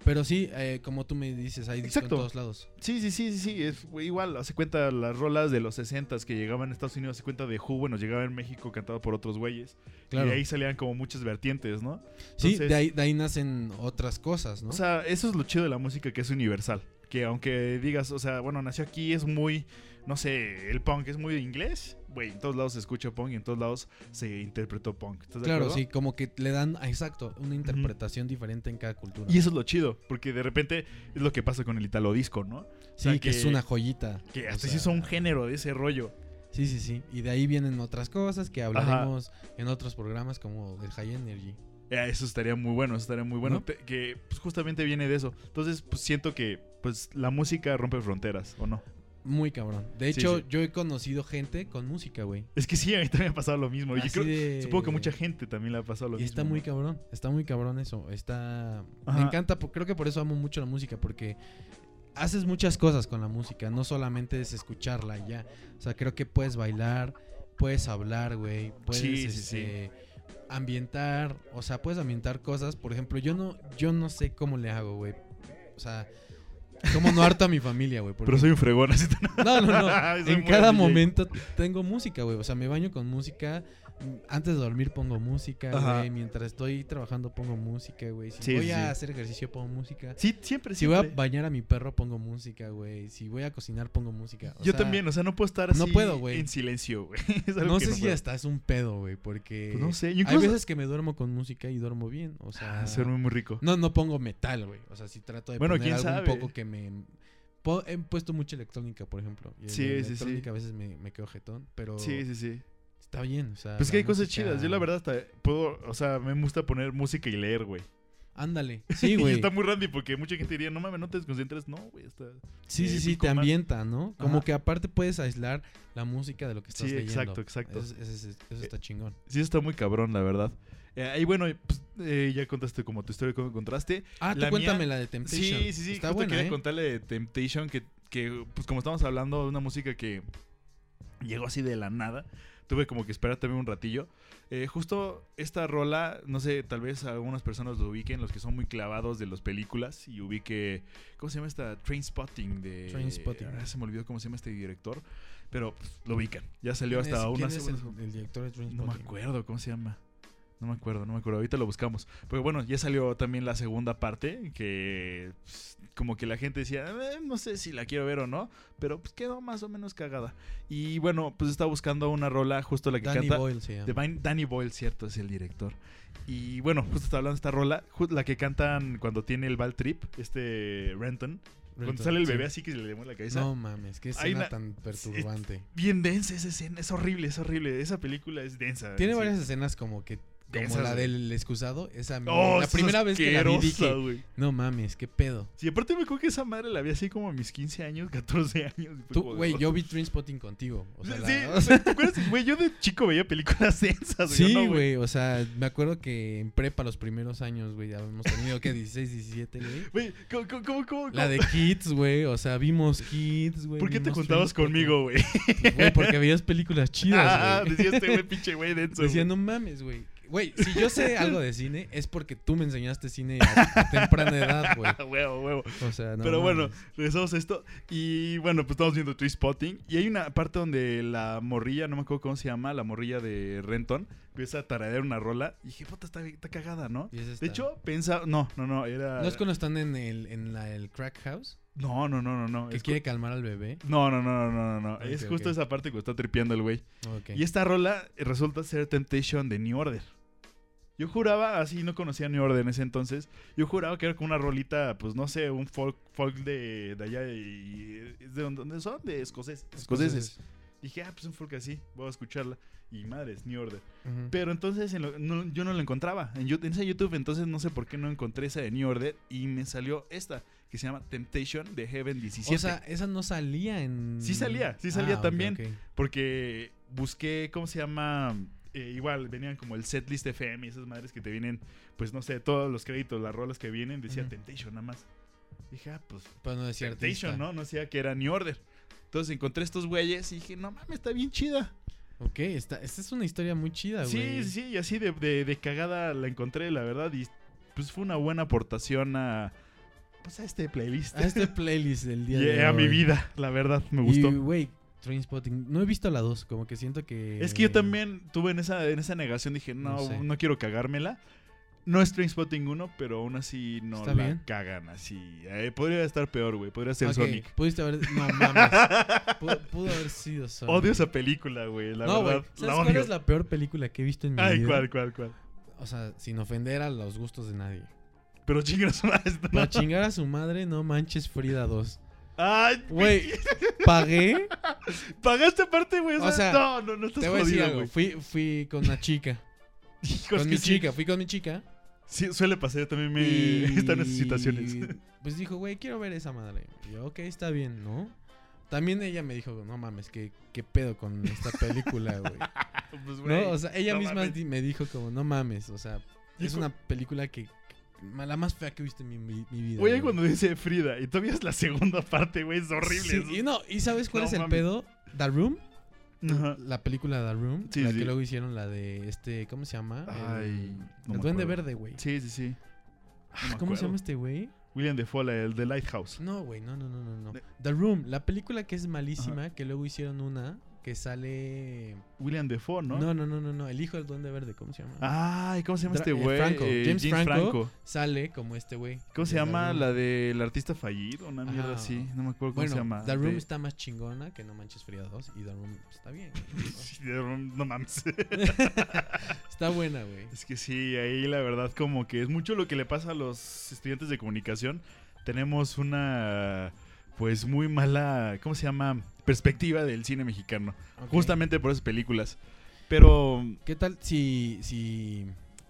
Pero sí, eh, como tú me dices, hay disco Exacto. en todos lados. Sí, sí, sí, sí, sí, es igual, hace cuenta las rolas de los 60 que llegaban a Estados Unidos, hace cuenta de Who, bueno, llegaba en México cantado por otros güeyes. Claro. Y de ahí salían como muchas vertientes, ¿no? sí, entonces- de ahí, de ahí nacen otras cosas, ¿no? O sea, eso es lo chido de la música que es universal. Que aunque digas, o sea, bueno, nació aquí, es muy, no sé, el punk es muy inglés. Güey, en todos lados se escucha punk y en todos lados se interpretó punk. ¿Estás de claro, sí, como que le dan, ah, exacto, una interpretación diferente en cada cultura. Y eso es lo chido, porque de repente es lo que pasa con el italo disco, ¿no? sí, sea, que, que- es una joyita. Que o hasta sea, se hizo un género de ese rollo. Sí, sí, sí. Y de ahí vienen otras cosas que hablaremos en otros programas como el High Energy. Eh, Eso estaría muy bueno, eso estaría muy bueno. Que pues, justamente viene de eso. Entonces, pues siento que pues la música rompe fronteras, ¿o no? Muy cabrón. De hecho, sí. yo he conocido gente con música, güey. Es que sí, a mí también ha pasado lo mismo. Y Así creo- de- Supongo que mucha gente también le ha pasado lo Y mismo. está muy cabrón, está muy cabrón eso. Está. Ajá. Me encanta, creo que por eso amo mucho la música, porque haces muchas cosas con la música, no solamente es escucharla ya. O sea, creo que puedes bailar, puedes hablar, güey, puedes Sí, sí, sí. este, ambientar, o sea, puedes ambientar cosas. Por ejemplo, yo no, yo no sé cómo le hago, güey. O sea, cómo no harto a mi familia, güey. porque- Pero soy un fregón, así no, no, no. <laughs> En cada momento tengo música, güey. O sea, me baño con música. Antes de dormir pongo música, güey. Mientras estoy trabajando pongo música, güey. Si Sí, voy sí, a sí. hacer ejercicio pongo música. Sí, siempre, Si voy a bañar a mi perro pongo música, güey. Si voy a cocinar pongo música. O Yo sea, también, o sea, no puedo estar así no puedo, güey. en silencio, güey. <laughs> No sé si puedo. hasta es un pedo, güey. Porque Pues no sé, yo hay incluso... veces que me duermo con música y duermo bien. O sea, Ah, se duerme muy rico. no, no pongo metal, güey. O sea, si trato de Bueno, poner quién algo sabe. un poco que me... He puesto mucha electrónica, por ejemplo. Y Sí, sí, sí. electrónica a veces me, me quedo jetón, pero... Sí, sí, sí. Está bien, o sea. Pues que hay cosas chidas. Yo la verdad hasta puedo, o sea, me gusta poner música y leer, güey. Ándale. <laughs> Sí, güey. está muy randy porque mucha gente diría, no mames, no te desconcentres. No, güey, está... Sí, eh, sí, sí, te ambienta, ¿no? Como que aparte puedes aislar la música de lo que estás Sí, leyendo. exacto, exacto. Eso, eso- eso- está chingón. Sí, está muy cabrón, la verdad. Eh, y bueno, pues, eh, ya contaste como tu historia, cómo encontraste. Ah, tú La cuéntame mía- la de Temptation. Sí, sí, sí. Está buena, quería ¿eh? contarle de Temptation, que, que, pues como estamos hablando de una música que llegó así de la nada, tuve como que esperar también un ratillo. Eh, justo esta rola, no sé, tal vez algunas personas lo ubiquen, los que son muy clavados de las películas, y ubique, ¿cómo se llama esta? Trainspotting de... Trainspotting. Ah, se me olvidó cómo se llama este director, pero pues, lo ubican. Ya salió ¿Quién hasta una... quién es el, el director de no me acuerdo cómo se llama. No me acuerdo, no me acuerdo. Ahorita lo buscamos. Pero bueno, ya salió también la segunda parte. Que pues, como que la gente decía, "Eh, no sé si la quiero ver o no. Pero pues quedó más o menos cagada. Y bueno, pues está buscando una rola, justo la que Danny canta. Boyle de Vine- Danny Boyle, cierto, es el director. Y bueno, justo está hablando de esta rola. La que cantan cuando tiene el ball trip, este Renton. Cuando Renton, sale el sí. bebé así que se le mueve la cabeza. No mames, qué escena una- tan perturbante. Bien densa esa escena, es horrible, es horrible. Esa película es densa. Tiene sí. varias escenas como que como Esas, la del excusado, esa Oh, la primera vez que la vi dije, güey. no mames, qué pedo. Sí, aparte me acuerdo que esa madre la vi así como a mis 15 años, 14 años. Tú, güey, "Oh". yo vi Trainspotting contigo. O sea, Sí, la- sí, o sea, <laughs> ¿te acuerdas? Güey, yo de chico veía películas <laughs> densas, sí, ¿no, güey, o sea, me acuerdo que en prepa los primeros años, güey, ya habíamos tenido que 16, 17, güey. Güey, ¿cómo, cómo, cómo, cómo? La de Kids, güey, o sea, vimos Kids, güey. ¿Por qué te juntabas conmigo, güey? Güey, porque veías películas chidas, Ah, güey. decía este güey, <laughs> pinche güey denso. Decía, no mames, güey. Güey, si yo sé <laughs> algo de cine, es porque tú me enseñaste cine a, a <laughs> temprana edad, güey. <laughs> Huevo, huevo. O sea, no Pero bueno, regresamos a esto. Y bueno, pues estamos viendo Tree Spotting. Y hay una parte donde la morrilla, no me acuerdo cómo se llama, la morrilla de Renton, empieza a tararear una rola. Y dije, puta, está, está cagada, ¿no? Es. De hecho, pensa. No, no, no, era. ¿No es cuando están en el, en la, el crack house? No, no, no, no, no. Que es quiere calmar al bebé. No, no, no, no, no, no. Ok, es justo esa parte cuando está tripeando el güey. Y esta rola resulta ser Temptation de New Order. Yo juraba, así no conocía New Order en ese entonces, yo juraba que era como una rolita, pues no sé, un folk, folk de, de allá y... ¿De dónde- son? De escoceses. Escoceses. Dije, ah, pues un folk así, voy a escucharla. Y madre, es New Order. Pero entonces en lo- no- yo no la encontraba. En, en esa YouTube, entonces no sé por qué no encontré esa de New Order. Y me salió esta, que se llama Temptation de Heaven 17. O sea, esa no salía en. Sí salía, sí salía Ah, ok, también. Porque busqué, ¿cómo se llama? Eh, igual venían como el setlist FM y esas madres que te vienen, pues no sé, todos los créditos, las rolas que vienen, decía. Temptation nada más. Dije, ah, pues Pero no decía Temptation, artista. ¿no? No decía que era New Order. Entonces encontré estos güeyes y dije, no mames, está bien chida. Ok, esta, esta es una historia muy chida, güey. sí, sí, y así de, de- de cagada la encontré, la verdad. Y pues fue una buena aportación a, pues, a este playlist. A este playlist del día <laughs> de a mi hoy. vida, la verdad, me gustó. Y, güey, Trainspotting. No he visto la 2, como que siento que. Es que yo también tuve en esa, en esa negación, dije, no, No no, quiero cagármela. No es Trainspotting 1, pero aún así no la bien. cagan así. Eh, podría estar peor, güey. Podría ser Sonic. Pudiste haber. No <laughs> mames. pudo, pudo haber sido Sonic. Odio esa película, güey. La no, verdad, ¿Sabes la cuál odio. es la peor película que he visto en mi Ay, vida? cuál, cuál, cuál. O sea, sin ofender a los gustos de nadie. Pero chingas más. ¿no? Para chingar a su madre, no manches Frida 2. Ay, Güey, pagué. <laughs> Pagaste aparte, güey. O sea, no, no, no estás Te voy a decir algo. Fui, fui con una chica. <laughs> Hijos, con mi sí. chica, fui con mi chica. Sí, suele pasar. Yo también me. <laughs> y... Están en esas situaciones. Pues dijo, güey, quiero ver esa madre. Y yo, ok, está bien, ¿no? También ella me dijo, no mames, ¿qué, qué pedo con esta película, güey? pues, güey. No, o sea, ella no misma mames. me dijo como, no mames, o sea, es una película que- la más fea que he visto en mi, mi- mi vida. Güey. cuando dice Frida y todavía es la segunda parte, güey, es horrible. Sí, eso. y no, ¿y sabes cuál No es el pedo? The Room, Ajá. la película The Room, Sí, la sí. que luego hicieron la de este, ¿cómo se llama? Ay, el, no el Duende. Verde, güey. Sí, sí, sí. Ah, no ¿Cómo se llama este güey? William Defoe, el de Lighthouse. No, güey, no, no, no, no, no. De- The Room, la película que es malísima, que luego hicieron una que sale William Defoe, ¿no? ¿no? no, no, no, no, el hijo del Duende Verde, ¿cómo se llama? Ay, ¿cómo se llama Dra- este eh, güey? Franco, Eh, James Franco. Franco. Sale como este güey. ¿Cómo se de llama la del artista fallido? Una mierda Ajá. así. No me acuerdo cómo Bueno, se llama. The Room De- está más chingona que No Manches Fría 2 y The Room está bien. <laughs> Sí, The Room, no mames. <laughs> está buena, güey. es que sí, ahí la verdad como que es mucho lo que le pasa a los estudiantes de comunicación. Tenemos una pues muy mala, ¿cómo se llama? Perspectiva del cine mexicano. Justamente por esas películas. Pero ¿Qué tal si, si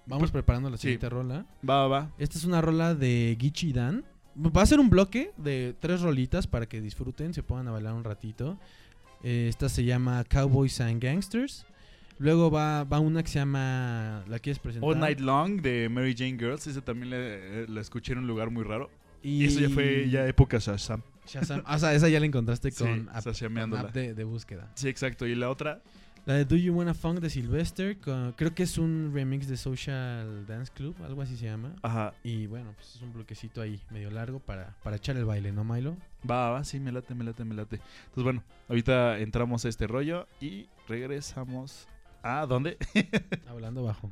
vamos Pues, preparando la sí. siguiente rola? va, va. Esta es una rola de Gichi Dan. Va a ser un bloque de tres rolitas para que disfruten, se a bailar un ratito. Eh, esta se llama Cowboys and Gangsters. Luego va, va una que se llama. ¿La quieres presentar? All Night Long de Mary Jane Girls. Esa también la, la escuché en un lugar muy raro. Y, Y eso ya fue ya época Shazam. Shazam. Esa ya la encontraste con, sí, app, de, búsqueda. Sí, exacto. ¿Y la otra? La de Do You Wanna Funk de Sylvester. Creo que es un remix de Social Dance Club, algo así se llama. Ajá. Y bueno, pues es un bloquecito ahí medio largo para, para echar el baile, ¿no, Milo? Va, va, sí, me late, me late, me late. Entonces, bueno, ahorita entramos a este rollo y regresamos a dónde? <laughs> Hablando bajo.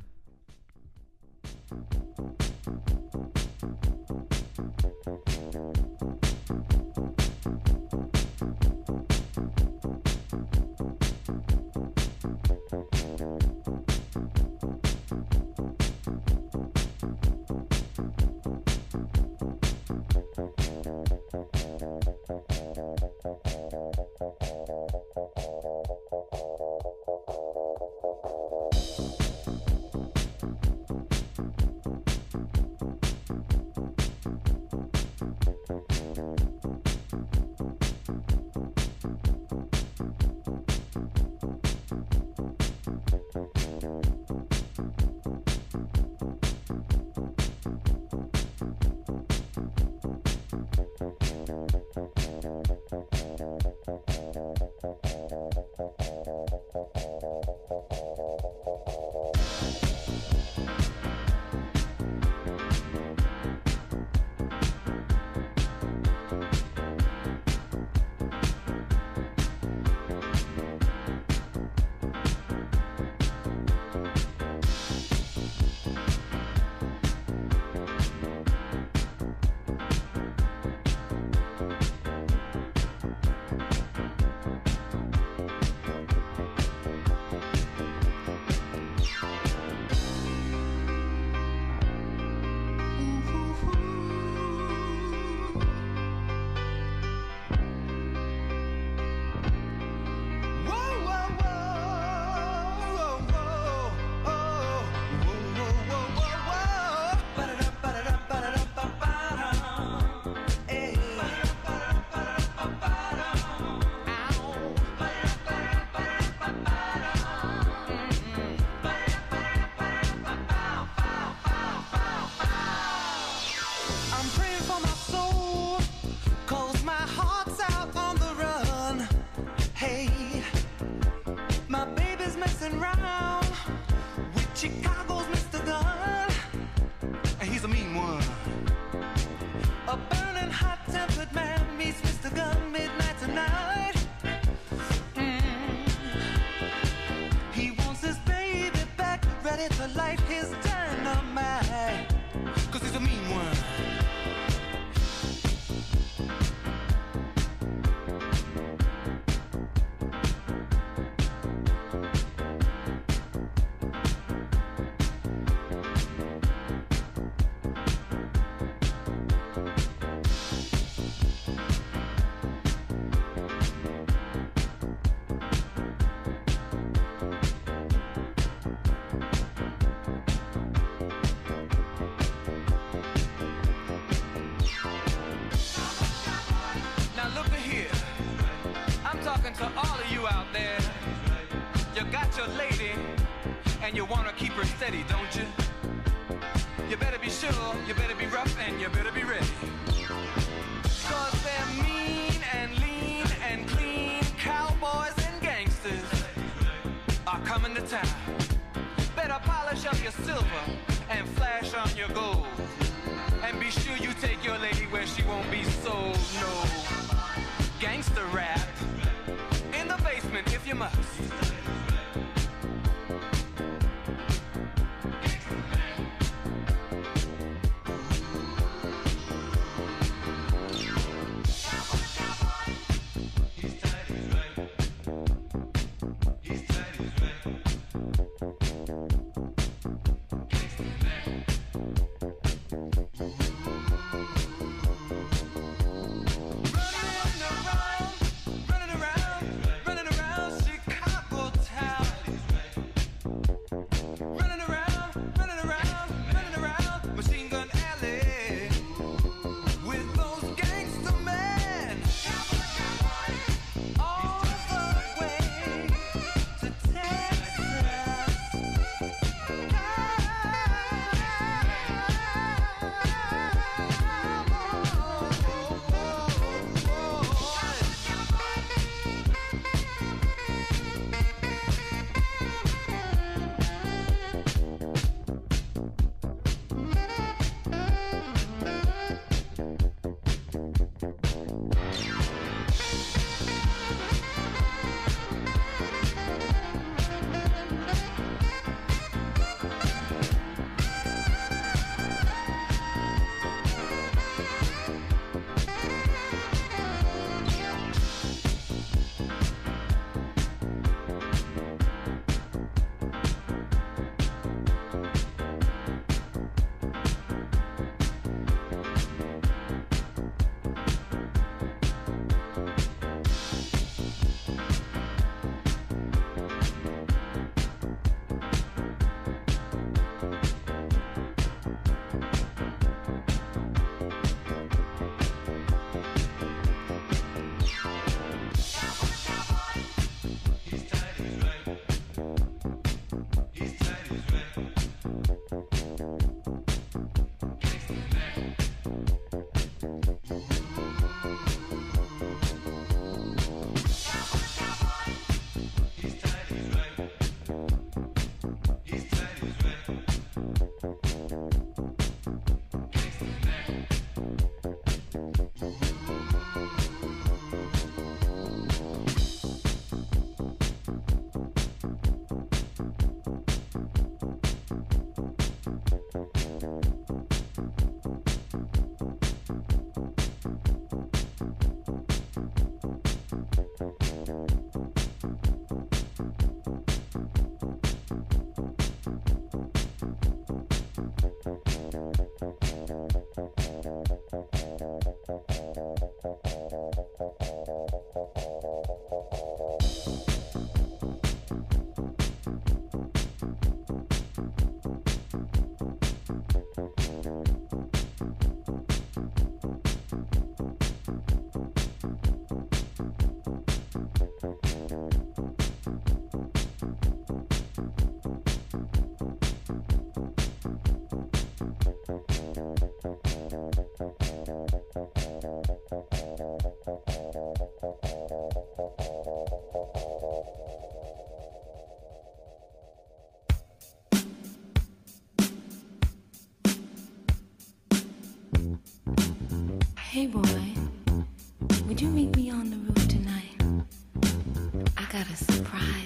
Hey boy, would you meet me on the roof tonight? I got a surprise.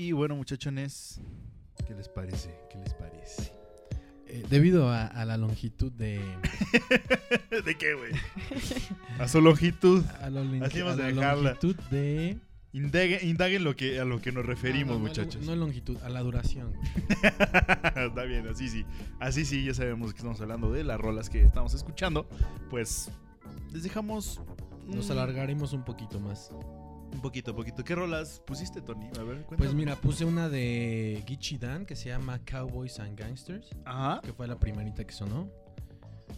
Y bueno, muchachones, ¿qué les parece? ¿Qué les parece? Eh, debido a, a la longitud de. <laughs> ¿De qué, güey? A su longitud. A Así vamos a a la dejarla. longitud de. Indaguen, indaguen lo que, a lo que nos referimos, Ah, no, no, muchachos. No, longitud, a la duración. <laughs> Está bien, así sí. Así sí, ya sabemos que estamos hablando de las rolas que estamos escuchando. Pues les dejamos. Nos alargaremos un poquito más. Un poquito, poquito. ¿Qué rolas pusiste, Tony? A ver, cuéntame. Pues mira, puse una de Geechee Dan que se llama Cowboys and Gangsters, Ajá. que fue la primerita que sonó.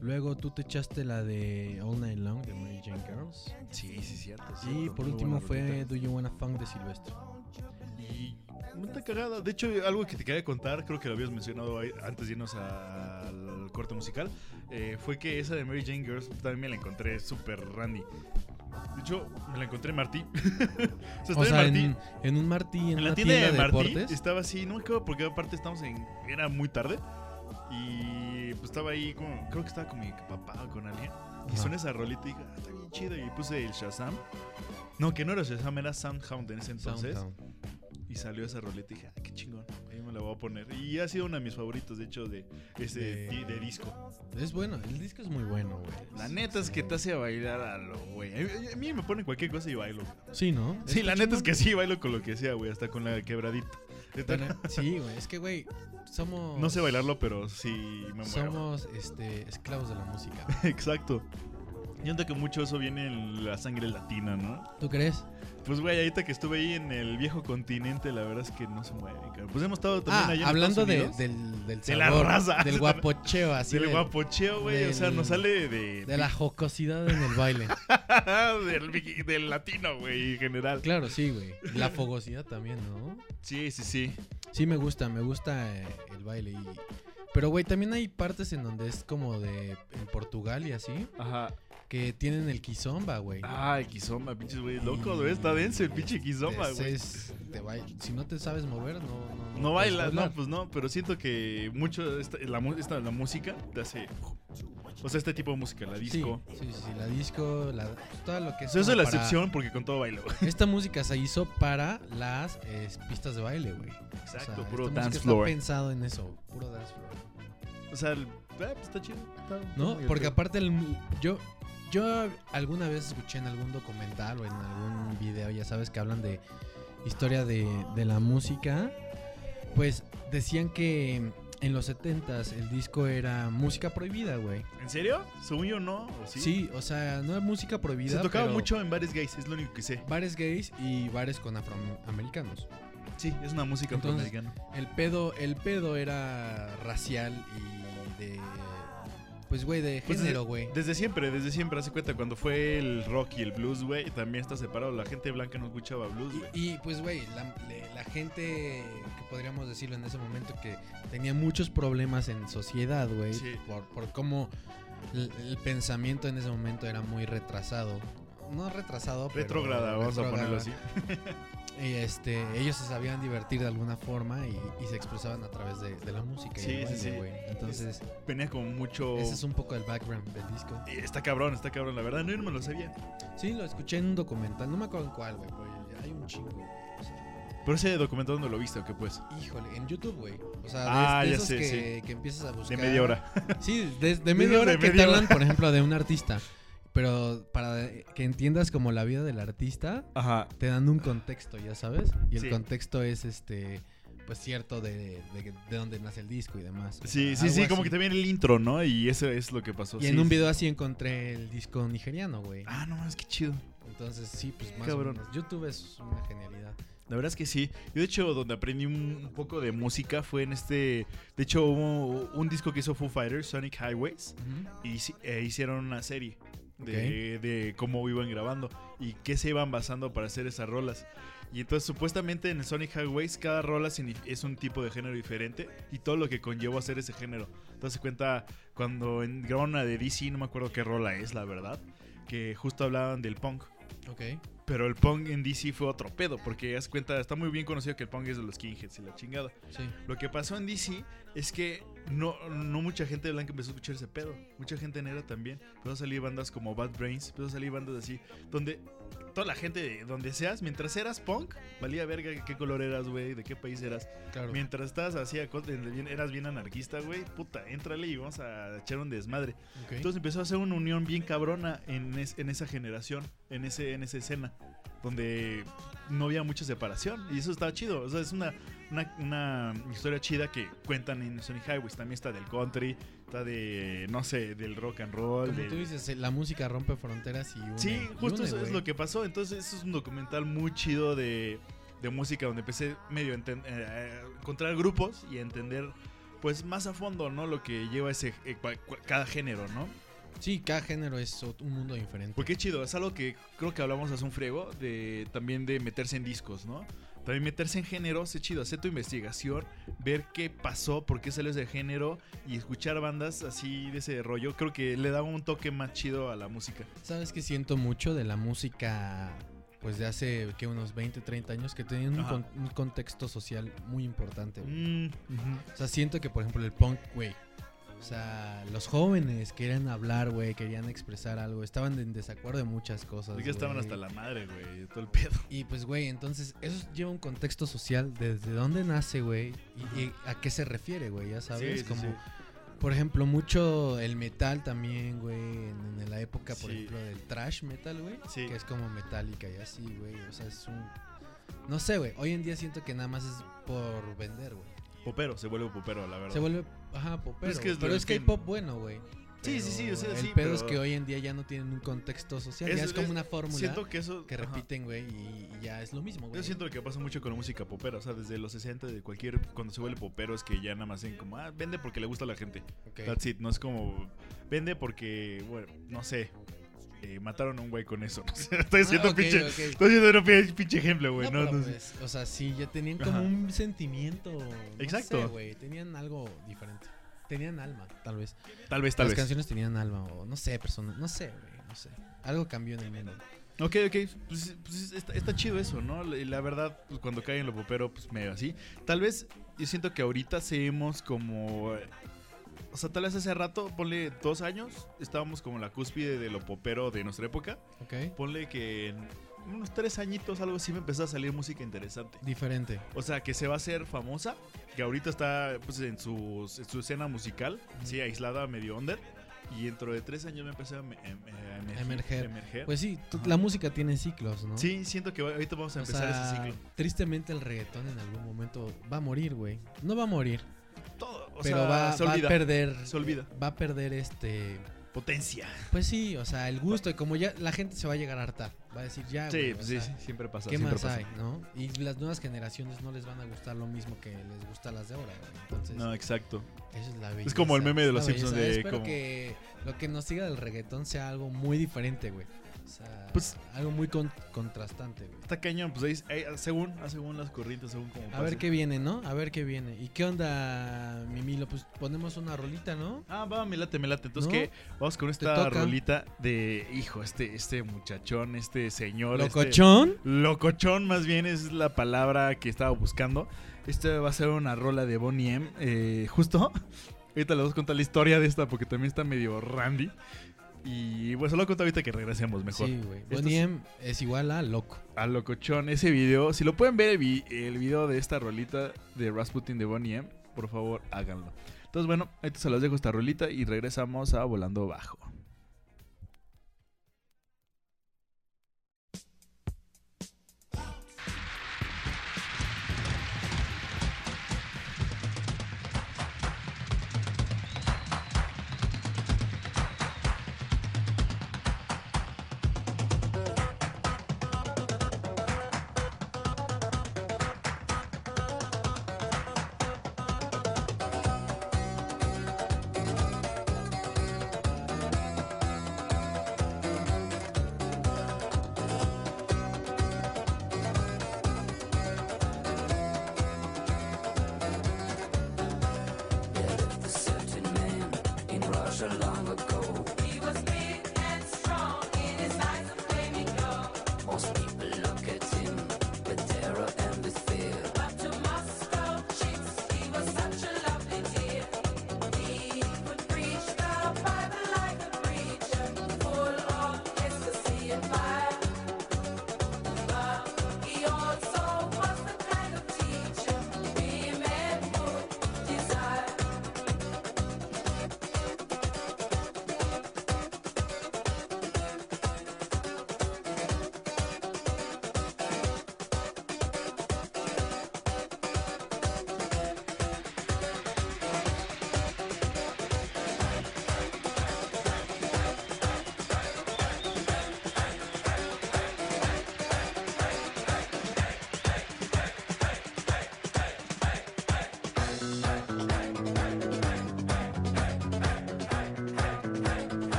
Luego tú te echaste la de All Night Long de Mary Jane Girls. Sí, sí, cierto. Y por muy último fue. Do You Wanna Funk de Silvestre. Y está cagada. De hecho, algo que te quería contar, creo que lo habías mencionado antes de irnos al corte musical, eh, fue que esa de Mary Jane Girls también me la encontré súper randy. De hecho, me la encontré en Martí. <laughs> o sea, O sea, en Martí. en, en un Martí, en, En la tienda, tienda, de Martí deportes. estaba así, no me acuerdo porque aparte estamos en. Era muy tarde. Y pues estaba ahí, como, creo que estaba con mi papá o con alguien. Y suena esa rolita y dije, ah, está bien chida. Y puse el Shazam. No, que no era Shazam, era Soundhound en ese entonces. Soundhound. Y salió esa rolita y dije, ah, qué chingón. Ahí me la voy a poner. Y ha sido uno de mis favoritos, de hecho, de ese De- di- de disco. Es bueno, el disco es muy bueno, güey. La neta es que te hace bailar a lo güey. A mí- a mí me ponen cualquier cosa y bailo. Sí, ¿no? Sí, la neta es que sí, bailo con lo que sea, güey. Hasta con la quebradita. Bueno, Sí, güey. Es que, güey, somos. No sé bailarlo, pero sí me muero. Somos este, esclavos de la música. <laughs> Exacto. Yo siento que mucho eso viene en la sangre latina, ¿no? ¿Tú crees? Pues, güey, ahorita que estuve ahí en el viejo continente, la verdad es que no se mueve, cabrón. Pues hemos estado también Ah, allá en hablando Estados de, Unidos. del, del De la sabor, raza. Del <laughs> guapocheo, así. del del- guapocheo, güey. O sea, nos sale de... De la jocosidad en el baile. <laughs> del, del latino, güey, en general. Claro, sí, güey. La fogosidad también, ¿no? Sí, sí, sí. Sí, me gusta, me gusta eh, el baile. Y... Pero, güey, también hay partes en donde es como de. En Portugal y así. Ajá. Que tienen el kizomba, güey. Ah, el Kizomba, pinches, güey. Loco, güey. Está denso el pinche Kizomba, güey. es- te baila- Si no te sabes mover, no. No, No puedes bailas, no, pues no, pero siento que mucho esta, la, mu- esta- la música te hace... O sea, este tipo de música, la disco. Sí, sí, sí, la disco, la, todo lo que es. Eso es la para- excepción porque con todo bailo. <laughs> Esta música se hizo para las eh, pistas de baile, güey. Exacto, O sea, puro esta dance está floor. pensado en eso, puro dance floor. O sea, el- eh, pues está chido. está- está ¿No? Porque aparte el- yo yo alguna vez escuché en algún documental o en algún video, ya sabes, que hablan de historia de, de la música, pues decían que en los 70s el disco era música prohibida, güey. ¿En serio? Según yo no. ¿o sí? Sí? o sea, no era música prohibida. Se tocaba pero mucho en bares gays, es lo único que sé. Bares gays y bares con afroamericanos. Sí, es una música Entonces, afroamericana. El pedo, el pedo era racial y de. Pues, güey, de Pues género, güey. Desde siempre, desde siempre, hace cuenta, cuando fue el rock y el blues, güey, también está separado. La gente blanca no escuchaba blues, güey. Y, y, pues, güey, la, la gente que podríamos decirlo en ese momento que tenía muchos problemas en sociedad, güey, Sí. por, por cómo el, el pensamiento en ese momento era muy retrasado. No retrasado, pero Retrógrada, vamos a ponerlo así. Y este, ellos se sabían divertir de alguna forma y, y se expresaban a través de, de la música. y Sí, el sí, baile, sí. güey. Entonces, Venía como mucho... ese es un poco el background del disco. Y Está cabrón, está cabrón, la verdad, no, no me lo sabía. Sí, lo escuché en un documental, no me acuerdo en cuál, güey, pero hay un chingo. o sea, Pero ese documental, ¿dónde lo viste o qué pues? Híjole, en YouTube, güey. O sea, de, Ah, de ya sé, que, que empiezas a De buscar. media hora. Sí, de, de <laughs> De media hora de que te hablan, por ejemplo, de un artista. Pero para que entiendas como la vida del artista, Ajá. te dan un contexto, ya sabes. Y el Sí. contexto es este, pues cierto de, de, de dónde nace el disco y demás. O Sí, sea, sí, sí, como que también el intro, ¿no? Y eso es lo que pasó. Y sí, en un video así encontré el disco nigeriano, güey. Ah, no, es que chido. Entonces, sí, pues más Cabrón. o menos. YouTube es una genialidad. La verdad es que sí. Yo, de hecho, donde aprendí un, poco de música fue en este. De hecho, hubo un disco que hizo Foo Fighters, Sonic Highways, y eh, hicieron una serie de, de cómo iban grabando y qué se iban basando para hacer esas rolas. Y entonces, supuestamente en Sonic Highways, cada rola es un tipo de género diferente y todo lo que conllevó hacer ese género. Entonces, cuenta cuando en- una de DC, no me acuerdo qué rola es, la verdad, que justo hablaban del punk. Ok. Pero el punk en DC fue otro pedo, porque haz cuenta, está muy bien conocido que el punk es de los skinheads y la chingada. Sí. Lo que pasó en DC es que no, no mucha gente blanca empezó a escuchar ese pedo. Mucha gente negra también. Empezó a salir bandas como Bad Brains, empezó a salir bandas así, donde toda la gente, de donde seas, mientras eras punk, valía verga qué color eras, güey, de qué país eras. Claro. Mientras estabas así, eras bien anarquista, güey, puta, éntrale y vamos a echar un desmadre. Entonces empezó a hacer una unión bien cabrona en, es- en esa generación, en, ese, en esa escena, donde no había mucha separación. Y eso estaba chido. O sea, es una, una, una historia chida que cuentan en Sonic Highways. También está del country, está de, no sé, del rock and roll. Como del- tú dices, eh, la música rompe fronteras y une. Sí, justo une, eso es lo que pasó. Entonces, eso es un documental muy chido de, de música donde empecé medio a eh, encontrar grupos y a entender, pues, más a fondo, ¿no? Lo que lleva ese eh, cada género, ¿no? Sí, cada género es un mundo diferente. Porque es chido, es algo que creo que hablamos hace un friego, de también de meterse en discos, ¿no? También meterse en géneros es chido, hacer tu investigación, ver qué pasó, por qué salió ese género y escuchar bandas así de ese rollo, creo que le da un toque más chido a la música. ¿Sabes que siento mucho de la música pues de hace que unos 20, 30 años que tenían un, con- un contexto social muy importante? Mm. O sea, siento que por ejemplo el punk, güey. O sea, los jóvenes querían hablar, güey, querían expresar algo, estaban en desacuerdo de muchas cosas. Es que estaban hasta la madre, güey, de todo el pedo. Y pues, güey, entonces eso lleva un contexto social desde dónde nace, güey, y, y a qué se refiere, güey, ya sabes, Sí, sí, como sí. por ejemplo mucho el metal también, güey, en, en la época, por ejemplo, del trash metal, güey, Sí. que es como metálica y así, güey, o sea, es un no sé, güey, hoy en día siento que nada más es por vender, güey. Popero, se vuelve popero, la verdad. Se vuelve, ajá, popero, Es que es güey, pero es que hay pop bueno, güey. Sí, sí, sí, o sea, sí, El pedo es pero- que hoy en día ya no tienen un contexto social, ya Es- es como es- una fórmula Siento que eso... que repiten, güey, y, y ya es lo mismo, güey. Yo siento que pasa mucho con la música popera, o sea, desde los 60, de cualquier, cuando se vuelve popero es que ya nada más en como, ah, vende porque le gusta a la gente. Ok. That's it, no es como, vende porque, bueno, no sé, eh, mataron a un güey con eso. <laughs> estoy haciendo Ah, pinche, estoy haciendo un pinche- ejemplo, güey, no, no, pues, o sea, sí, ya tenían como Ajá. un sentimiento. Exacto. sé, güey, tenían algo diferente. Tenían alma, tal vez. Tal vez, tal Las vez. canciones tenían alma, o no sé, personas, no sé, güey, no sé. Algo cambió en el mundo. Ok, ok, pues, pues está, está chido eso, ¿no? La, la verdad, pues cuando cae en lo popero, pues medio así. Tal vez, yo siento que ahorita seguimos como... sea, tal vez hace rato, ponle dos años, estábamos como en la cúspide de lo popero de nuestra época. ¿Ok? Ponle que en unos tres añitos, algo así, me empezó a salir música interesante. Diferente. O sea, que se va a hacer famosa, que ahorita está pues, en, su, en su escena musical, sí, aislada, medio under. Y dentro de tres años me empecé a, em- eh, a Emerger. emerger. Pues sí, tú- la música tiene ciclos, ¿no? sí, siento que ahorita vamos a O empezar sea, ese ciclo. tristemente el reggaetón en algún momento va a morir, güey. No va a morir, Todo, o pero sea, va, se va a perder. Se olvida. Va a perder este. Potencia. Pues sí, o sea, el gusto. Y como ya la gente se va a llegar a hartar. Va a decir ya. Sí, pues sí, sea, sí, siempre pasa. ¿Qué siempre más pasa. hay, no? Y las nuevas generaciones no les van a gustar lo mismo que les gusta a las de ahora, güey. Entonces, No, exacto. esa es la belleza. como el meme de los Simpsons belleza. de Espero como- que lo que nos siga del reggaetón sea algo muy diferente, güey. O sea, Pues- algo muy con- contrastante, güey. Está cañón, pues ahí, según, ah, según las corrientes, según como A ver qué viene, ¿no? A ver qué viene. ¿Y qué onda, Mimilo? Pues ponemos una rolita, ¿no? Ah, va, me late, me late. Entonces, ¿No? ¿qué? Vamos con esta rolita de, hijo, este, este muchachón, este señor. este- ¿Locochón? Locochón, más bien, es la palabra que estaba buscando. Esta va a ser una rola de Bonnie M. eh, justo. <laughs> Ahorita les voy a contar la historia de esta porque también está medio randy. Y solo cuento ahorita que regresemos mejor. Sí, güey. Bonnie es- M es igual a loco. A Locochón, ese video. Si lo pueden ver el, vi- el video de esta rolita de Rasputin de Bonnie M, por favor háganlo. Entonces, bueno, ahorita se las dejo esta rolita y regresamos a Volando Bajo.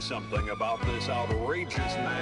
Something about this outrageous man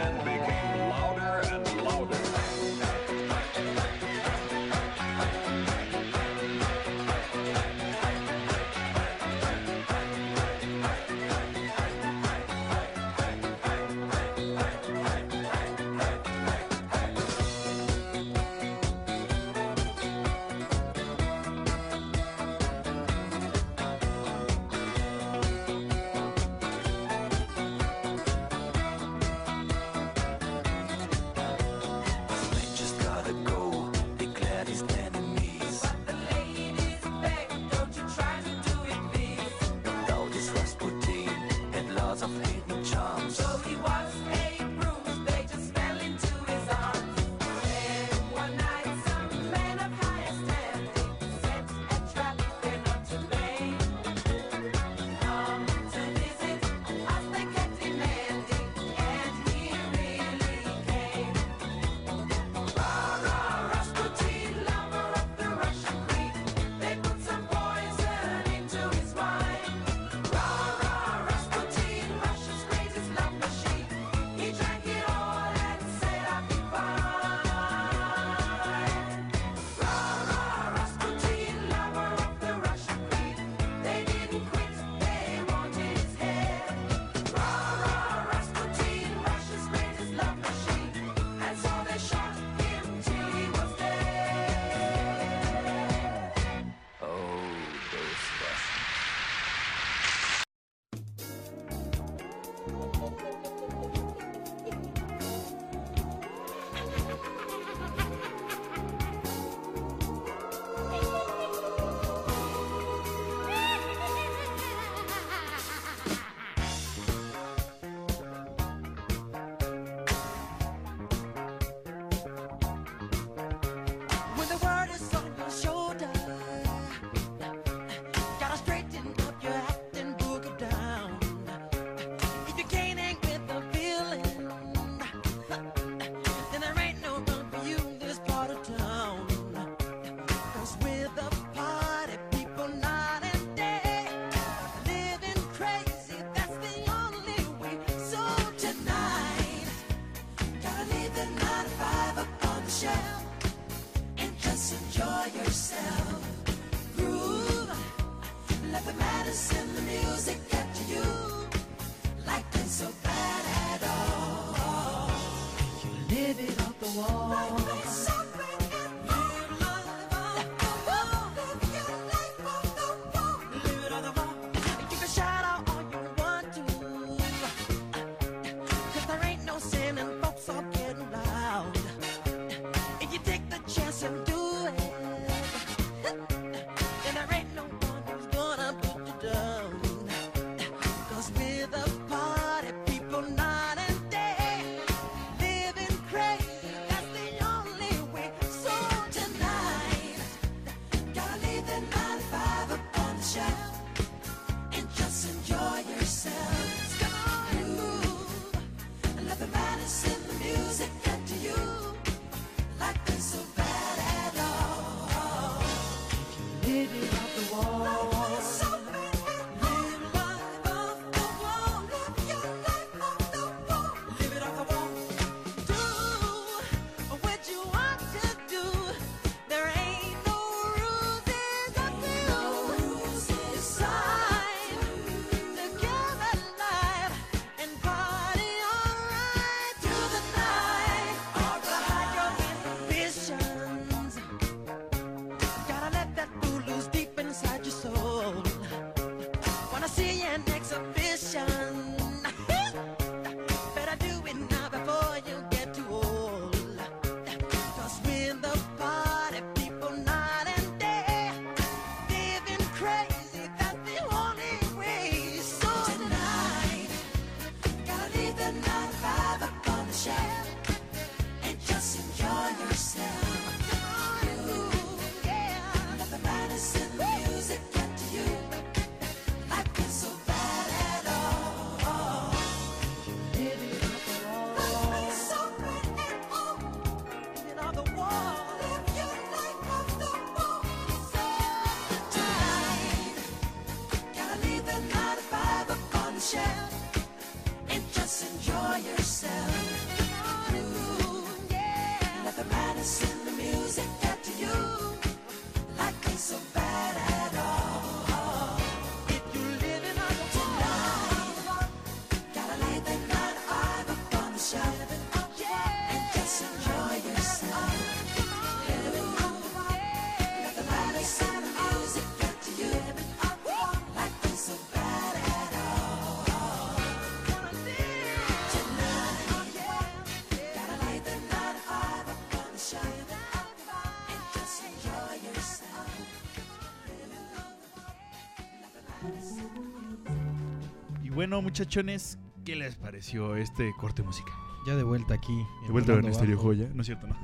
bueno, muchachones, ¿qué les pareció este corte musical? Ya de vuelta aquí. De vuelta en Estéreo. Joya, no es cierto, ¿no?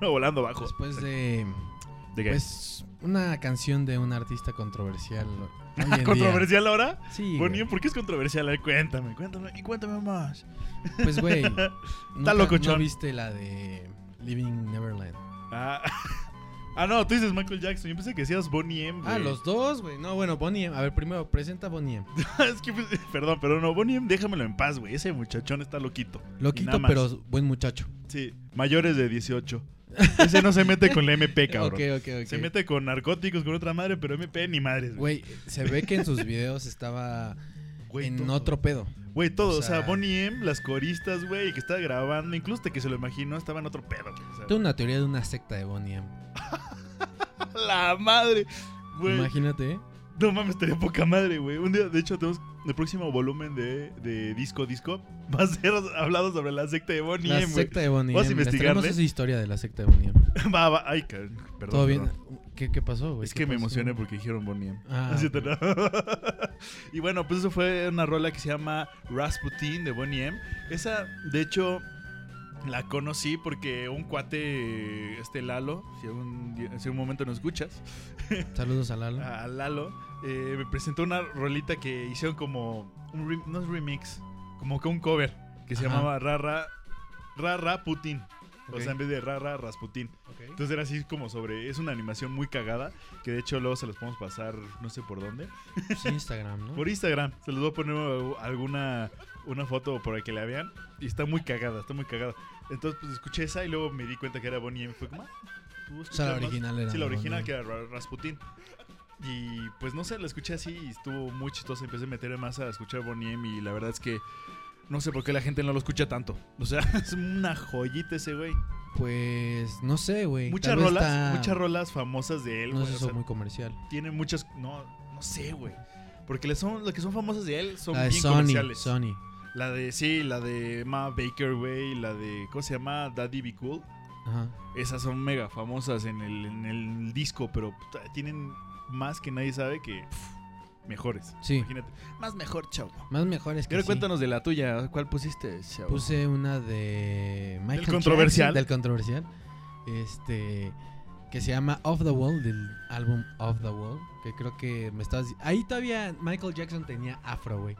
<laughs> Volando bajo. Después de <laughs> ¿De qué? pues una canción de un artista controversial. <laughs> ¿Controversial ahora? Sí. Bonnie, güey. ¿por qué es controversial? Cuéntame, cuéntame, y cuéntame más. Pues güey, Está ¿nunca- locochón. ¿No viste la de Living ah, no, tú dices Michael Jackson. Yo pensé que decías Bonnie M. Ah, los dos, güey. No, bueno, Bonnie M. A ver, primero presenta a Bonnie M. <laughs> es que, pues, <laughs> perdón, pero no, Bonnie M, déjamelo en paz, güey. Ese muchachón está loquito. Loquito, pero buen muchacho. Sí, mayores de 18. Ese no se mete con la MP, <laughs> cabrón. Ok, ok, ok. Se mete con narcóticos, con otra madre, pero MP ni madres, güey. Güey, se ve que en sus videos estaba Güey, en todo. otro pedo. Güey, todo. o O sea, sea- Bonnie M, las coristas, güey, que estaba grabando, incluso hasta que se lo imaginó, estaba en otro pedo. o Tengo una teoría de una secta de Bonnie M. <laughs> la madre. Güey. Imagínate, ¿eh? No mames, estaría poca madre, güey. Un día, de hecho, tenemos el próximo volumen de, de Disco Disco. <laughs> Va a ser hablado sobre la secta de Bonnie La secta de Bonnie ¿Vas a investigarle? esa historia de la secta de Bonnie <laughs> va, va. Ay, perdón. ¿Todo bien? perdón. ¿Qué, qué pasó, güey? Es ¿Qué que me emocioné porque dijeron Bonnie. Ah, ¿No es cierto, ok. no? y bueno, pues eso fue una rola que se llama Rasputin de Bonnie M. Esa, de hecho, la conocí porque un cuate, este Lalo, si día- si un momento nos escuchas, <laughs> Saludos a Lalo. a Lalo, eh, me presentó una rolita que hicieron como, un re- no es remix, como que un cover, que se Ajá. llamaba Rara, Rara Putin. O sea, en vez de Rara Rasputin. Entonces era así como sobre. Es una animación muy cagada. Que de hecho luego se los podemos pasar, no sé por dónde. Sí, Instagram, ¿no? Por Instagram. Se los voy a poner uh, alguna una foto para que la vean. Y está muy cagada, está muy cagada. Entonces pues escuché esa y luego me di cuenta que era Bonnie M. Fue como, ah, ¿tú O sea, la escuchas más? original era Sí, la original que era Ra- Rasputin. Y pues no sé, la escuché así y estuvo muy chistosa. Empecé a meter más a escuchar Bonnie M. Y la verdad es que no sé por qué la gente no lo escucha tanto. O sea, <laughs> es una joyita ese güey. Pues no sé, güey. Muchas rolas, está- muchas rolas famosas de él, No güey. sé, o eso sea, muy comercial. tiene muchas. No, no sé, güey. Porque le son, las que son famosas de él son La de bien Sony, comerciales. Sony. La de, sí, la de Ma Baker, güey. La de, ¿cómo se llama? Daddy Be Cool. Ajá. Esas son mega famosas en el, en el disco, pero tienen más que nadie sabe que mejores. Sí. Imagínate. Más mejor, chavo. Más mejores que sí. cuéntanos de la tuya. ¿Cuál pusiste, chavo? Puse una de Michael controversial. Jackson, del controversial. Este que se llama Off the Wall del álbum Off the Wall, que creo que me estabas ahí todavía Michael Jackson tenía afro, güey.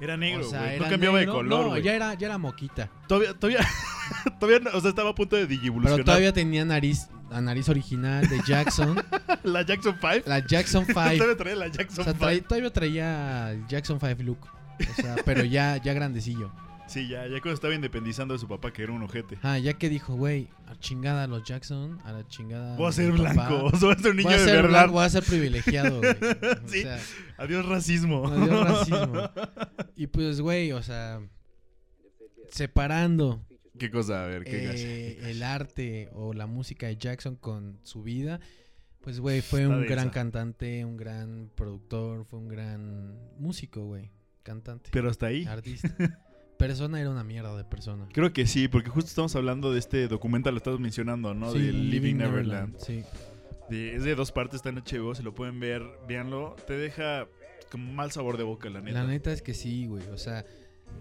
Era negro, O sea, güey. No cambiaba negro. de color, No, güey. ya era ya era moquita. Todavía, todavía, <laughs> todavía, no- o sea, estaba a punto de digivolucionar. Pero todavía tenía nariz la nariz original de Jackson, <laughs> La Jackson 5. la Jackson 5. <laughs> Todavía traía la O Jackson sea, 5. trae- todavía traía el Jackson 5 look. O sea, pero ya ya grandecillo. Sí, ya, ya cuando estaba independizando de su papá, que era un ojete. Ah, ya que dijo, güey, a chingada a los Jackson, a la chingada. Voy a ser blanco, o <laughs> sea, voy a ser un niño voy a de ser verdad. blanco, voy a ser privilegiado, güey. <laughs> O Sí. sea, Adiós racismo. Adiós, racismo. <laughs> y pues, güey, o sea, separando ¿Qué cosa? A ver, qué eh, el arte o la música de Jackson con su vida, pues, güey, fue Está un gran cantante, un gran productor, fue un gran músico, güey. Cantante, Pero hasta ahí. artista. Persona era una mierda de persona. Creo que sí, porque justo estamos hablando de este documental, lo estamos mencionando, ¿no? Sí, de Living Neverland. Sí. De- es de dos partes, está en HBO, se lo pueden ver, véanlo. Te deja como mal sabor de boca, la neta. La neta es que sí, güey. O sea,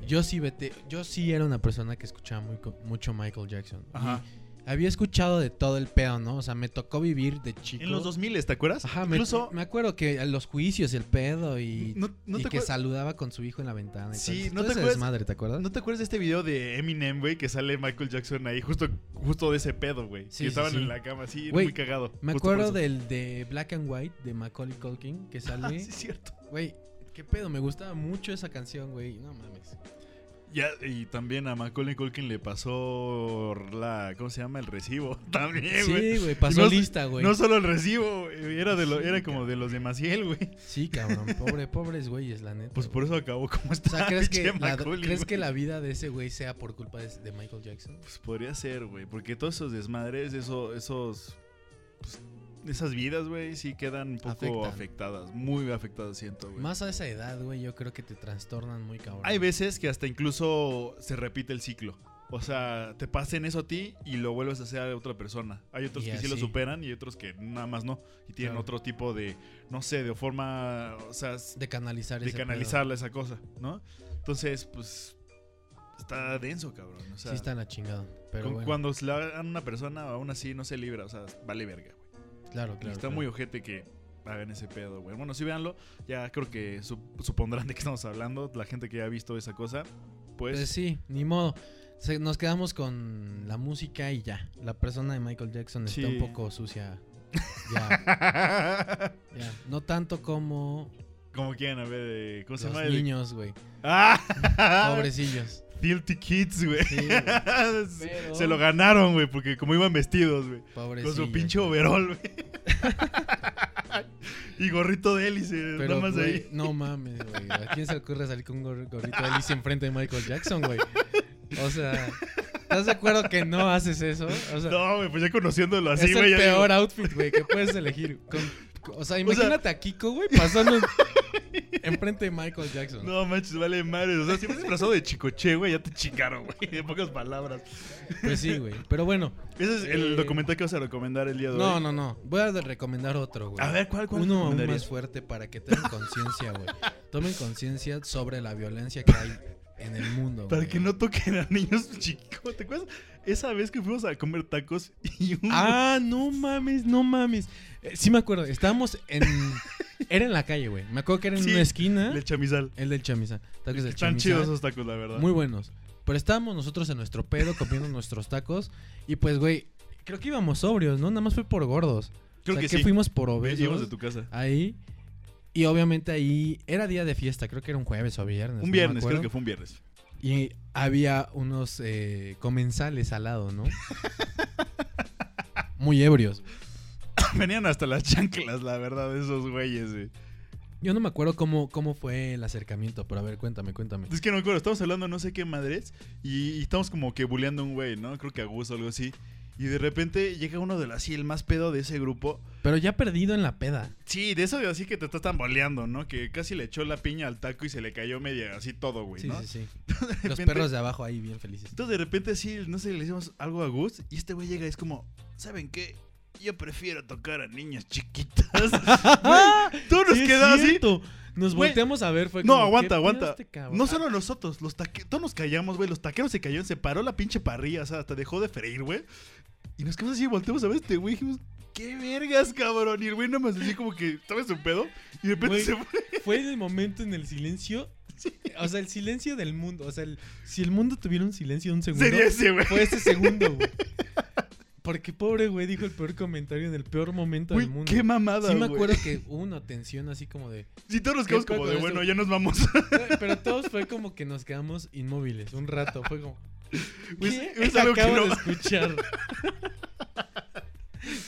yo sí vete, yo sí era una persona que escuchaba muy, mucho Michael Jackson. Y Ajá. Había escuchado de todo el pedo, ¿no? O sea, me tocó vivir de chico. En los 2000, ¿te acuerdas? Ajá, me- Incluso... me, acuerdo que los juicios, el pedo y, No, no y te que saludaba con su hijo en la ventana. y Sí, ¿no te acuerdas? desmadre, ¿te acuerdas? ¿No te acuerdas de este video de Eminem, güey? Que sale Michael Jackson ahí, justo, justo de ese pedo, güey. Sí, sí, que estaban sí. en la cama, sí, era Güey, muy cagado. Me acuerdo del de Black and White de Macaulay Culkin que <laughs> sale. sí, es cierto. Güey, qué pedo, me gustaba mucho esa canción, güey. No mames. Ya, y también a Macaulay Culkin le pasó la. ¿Cómo se llama? El recibo. <laughs> También, güey. Sí, güey, pasó no- lista, güey. No solo el recibo, era, de lo- Sí, era como de los de Maciel, güey. Sí, cabrón, pobre, pobres güeyes, la neta. Pues por eso acabó como O está. sea, ¿crees, <laughs> que la, Macaulay, ¿crees güey? que la vida de ese güey sea por culpa de, de Michael Jackson? Pues podría ser, güey. Porque todos esos desmadres, eso, esos. pues, esas vidas, güey, sí quedan un poco Afectan. afectadas. Muy afectadas, siento, güey. Más a esa edad, güey, yo creo que te trastornan muy cabrón. Hay veces que hasta incluso se repite el ciclo. o sea, te pasen eso a ti y lo vuelves a hacer a otra persona. Hay otros Y que sí lo superan y otros que nada más no. Y tienen Claro. otro tipo de, no sé, de forma, o sea, De canalizar de canalizarla esa cosa, ¿no? Entonces, pues, está denso, cabrón. O sea, Sí está la chingada. Pero con- bueno, cuando se la hagan a una persona, aún así no se libra, o sea, vale verga, güey. claro, Y claro. está claro. muy ojete que hagan ese pedo, güey. Bueno, si véanlo, ya creo que sup- supondrán de qué estamos hablando. La gente que ya ha visto esa cosa, pues... Pues sí, ni modo. Nos quedamos con la música y ya. La persona de Michael Jackson Sí. está un poco sucia. <laughs> Ya, ya. No tanto como Como quieran, a ver, eh, ¿cómo se los llama? el- niños, güey. ¡Ah! <laughs> Pobrecillos. Filthy Kids, güey. Sí. <laughs> Pero- Se lo ganaron, güey, porque como iban vestidos, güey. Con su pinche overol, güey. <laughs> y gorrito de hélice, Pero, nada más güey, ahí. no mames, güey. ¿A quién se le ocurre salir con un gor- gorrito de Alicia enfrente de Michael Jackson, güey? O sea, ¿estás de acuerdo que no haces eso? O sea, No, güey, pues ya conociéndolo así, es güey. el ya peor digo, outfit, güey, que puedes elegir. Con- o sea, imagínate a Kiko, güey, pasando en- <laughs> enfrente de Michael Jackson. No manches, vale madre. O sea, si vas disfrazado de chicoche, güey, ya te chingaron, güey. En pocas palabras. Pues sí, güey. Pero bueno, Ese es el Eh, documental que vas a recomendar el día de no, hoy. no, no. Voy a de- recomendar otro, güey. A ver, ¿cuál, cuál Uno aún más fuerte para que tengan conciencia, güey. Tomen conciencia sobre la violencia que hay en el mundo, Para güey. que no toquen a niños <laughs> chicos. ¿Te acuerdas? Esa vez que fuimos a comer tacos y <laughs> un... Ah, no mames, no mames. Eh, sí me acuerdo, estábamos en... <laughs> Era en la calle, güey. Me acuerdo que era en Sí, una esquina. El chamizal. El del chamizal. Tacos del Están chamizal. chidos esos tacos, la verdad. Muy buenos. Pero estábamos nosotros en nuestro pedo comiendo nuestros tacos. Y pues, güey, creo que íbamos sobrios, ¿no? Nada más fue por gordos. Creo o sea, que sí. fuimos por obesos. Íbamos de tu casa. Ahí. Y obviamente ahí era día de fiesta. Creo que era un jueves o viernes. Un viernes, creo que fue un viernes. Y había unos eh, comensales al lado, ¿no? <laughs> Muy ebrios. Venían hasta las chanclas, la verdad, esos güeyes, güey. Yo no me acuerdo cómo, cómo fue el acercamiento, pero a ver, cuéntame, cuéntame. Es que no me acuerdo, estamos hablando no sé qué madres y, y estamos como que bulleando a un güey, ¿no? Creo que a Gus o algo así. Y de repente llega uno de los así, el más pedo de ese grupo. Pero ya perdido en la peda. Sí, de eso de así que te estás tamboleando, ¿no? Que casi le echó la piña al taco y se le cayó media así todo, güey, Sí, ¿no? sí, sí. <laughs> De Los repente- perros de abajo ahí bien felices. Entonces de repente así, no sé, le hicimos algo a Gus y este güey llega y es como, ¿saben qué? Yo prefiero tocar a niñas chiquitas. <laughs> Güey, Todo nos Sí, es queda así. cierto. Nos Güey, volteamos a ver, fue No, como, aguanta, ¿qué aguanta. pedo este? No solo nosotros, los taque- todos nos callamos, güey. Los taqueros se cayeron, se paró la pinche parrilla, o sea, hasta dejó de freír, güey. Y nos quedamos así, volteamos a ver este güey dijimos, ¿qué vergas, cabrón? Y el güey nada más así como que, ¿sabes un pedo? Y de repente Güey, se fue. <laughs> Fue el momento en el silencio. O sea, el silencio del mundo. O sea, el- si el mundo tuviera un silencio de un segundo, Sería ese, güey. fue ese segundo, güey. <laughs> Porque pobre güey dijo el peor comentario en el peor momento Güey, del mundo. qué mamada, Sí me güey. acuerdo que hubo una tensión así como de... Sí, todos nos ¿Qué quedamos como de, bueno, ya nos vamos. <laughs> Pero todos fue como que nos quedamos inmóviles un rato. Fue como... Güey, ¿Qué es algo que acabo no- de escuchar? <laughs>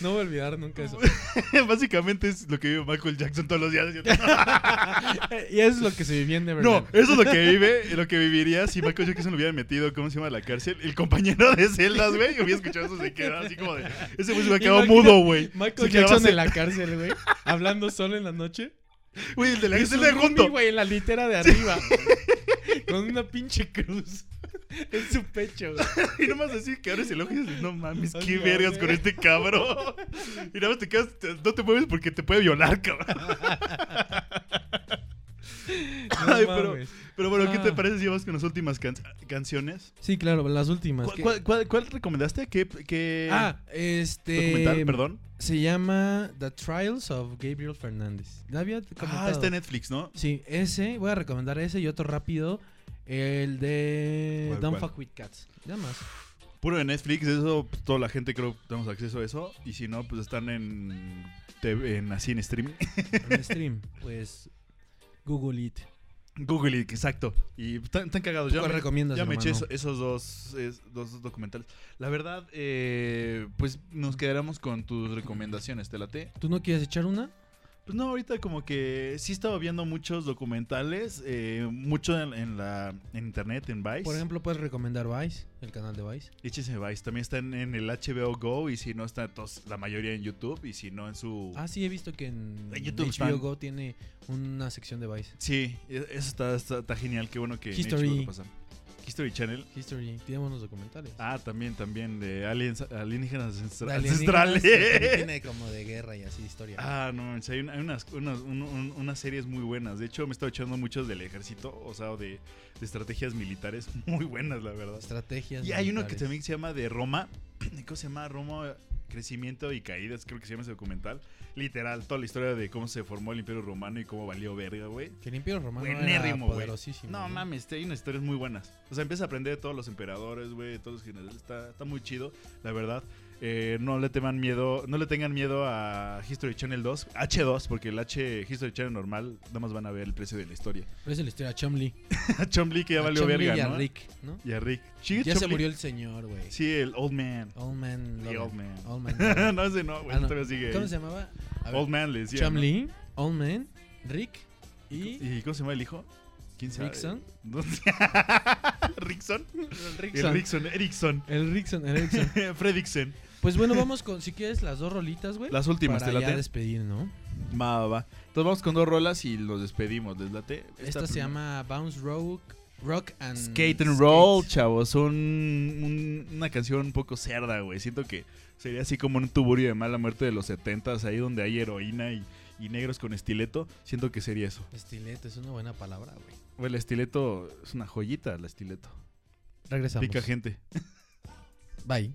No voy a olvidar nunca eso. <laughs> Básicamente es lo que vive Michael Jackson todos los días. <laughs> y eso es lo que se vivía en Neverland. No, eso es lo que vive, lo que viviría si Michael Jackson lo hubiera metido, ¿cómo se llama? a La cárcel. El compañero de celdas, güey. Yo había escuchado eso, se queda así como de. Ese güey se hubiera quedado mudo, güey. Michael quedaba Jackson en la cárcel, güey. Hablando solo en la noche. Güey, el de la Y celda de junto. güey, en la litera de arriba. <laughs> con una pinche cruz. <laughs> En su pecho, güey. <laughs> Y nomás así que abres el ojo y dices, no mames, qué vergas con este cabrón. Y nada más te quedas, te- no te mueves porque te puede violar, cabrón. <laughs> No Ay, pero, mames. pero bueno, ¿qué te Ah. parece si vamos con las últimas can- canciones? Sí, claro, las últimas. ¿Cuál, que- cuál- cuál- cuál recomendaste? ¿Qué, qué Ah, este. documental? Perdón. Se llama The Trials of Gabriel Fernández. ¿La había Ah, está en Netflix, ¿no? Sí, ese. Voy a recomendar ese y otro rápido. El de ¿Cuál, Don't cuál? Fuck With Cats. Ya más. Puro de Netflix, eso, pues, toda la gente creo que tenemos acceso a eso. Y si no, pues están en, TV en así en streaming. En <laughs> stream. Pues. Google It. Google, it, exacto. Y están, están cagados. Ya ¿Cuál me, recomiendas, ya me eché eso- esos dos, es- dos documentales. La verdad, eh, pues nos quedaremos con tus recomendaciones. ¿Te late? ¿Tú no quieres echar una? Pues no, ahorita como que sí estaba viendo muchos documentales, eh, mucho en, en la en internet, en Vice. Por ejemplo, puedes recomendar Vice, el canal de Vice. Échese Vice. También está en, en el HBO Go y si no está tos- la mayoría en YouTube y si no en su... Ah, sí, he visto que en, En YouTube HBO están. Go tiene una sección de Vice. Sí, e- eso está, está, está genial. Qué bueno que en History. HBO lo pasan. History Channel. History, tiene buenos documentales. Ah, también, también, de aliens, alienígenas ancestra- De alienígenas, ancestrales. <laughs> tiene como de guerra y así historia. Ah, no, hay, un- hay unas, unas, un- un- unas series muy buenas. De hecho, me estaba echando muchos del ejército, o sea, de, de estrategias militares <laughs> muy buenas, la verdad. Estrategias. Y hay uno que también se llama de Roma. <clears throat> ¿Cómo se llama? Roma, Crecimiento y Caídas, creo que se llama ese documental. Literal, toda la historia de cómo se formó el Imperio Romano y cómo valió verga, güey. Que el Imperio Romano era poderosísimo. No mames, hay unas historias muy buenas. O sea, empieza a aprender de todos los emperadores, güey, de todos los generales. Está, está muy chido, la verdad. Eh, no le teman miedo, no le tengan miedo a History Channel 2, H2, porque el H History Channel normal, nada más van a ver el precio de la historia. Pero es la historia de Chomley. a <laughs> Chomley que ya A valió verga, y a ¿no? Rick, ¿no? Y a Rick. Ya se murió el señor, güey. Sí, el Old Man. Old Man. The. Old Man. Old Man. <laughs> No, ese no, güey, Ah, no. todavía sigue ¿Cómo se llamaba? A ver, Old Man le decía. Chomley, Old Man, Rick y. ¿no? ¿Y cómo se llama el hijo? ¿Quién sabe? Rickson. <laughs> No sé. ¿Rickson? El El Rickson, Erickson. El Rickson, el Rickson. Fredrickson. Pues bueno, <laughs> vamos con, si quieres, las dos rolitas, güey. Las últimas, para ¿te ya late? despedir, ¿no? Va, va, va. Entonces vamos con dos rolas y los despedimos. ¿Les late? Esta, se llama Bounce Rock, Rock and Skate and Roll, chavos. Un- una canción un poco cerda, güey. Siento que sería así como un tuburio de mala muerte de los 70s, ahí donde hay heroína y, y negros con estileto. Siento que sería eso. Estileto, es una buena palabra, güey. Güey, el estileto es una joyita, el estileto. Regresamos. Pica gente. Bye.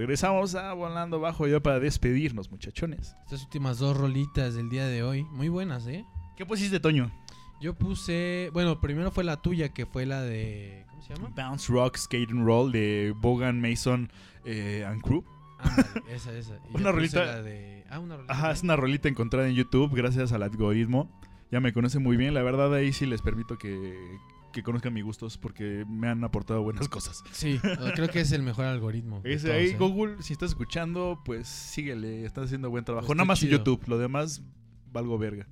Regresamos a Volando Bajo ya para despedirnos, muchachones. Estas últimas dos rolitas del día de hoy, muy buenas, ¿eh? ¿Qué pusiste, Toño? Yo puse, bueno, primero fue la tuya, que fue la de, ¿cómo se llama? Bounce Rock Skate and Roll de Bogan Mason eh, and Crew. Ándale, esa, esa. Y <laughs> Una rolita- la de, ah, una rolita. Ajá, es una rolita encontrada en YouTube gracias al algoritmo. Ya me conoce muy bien, la verdad ahí sí les permito que, que conozcan mis gustos porque me han aportado buenas cosas. Sí, creo que es el mejor algoritmo. de Ese todos, ahí, ¿eh? Google, si estás escuchando, pues síguele, estás haciendo buen trabajo. Está Nada más en. YouTube, lo demás valgo verga.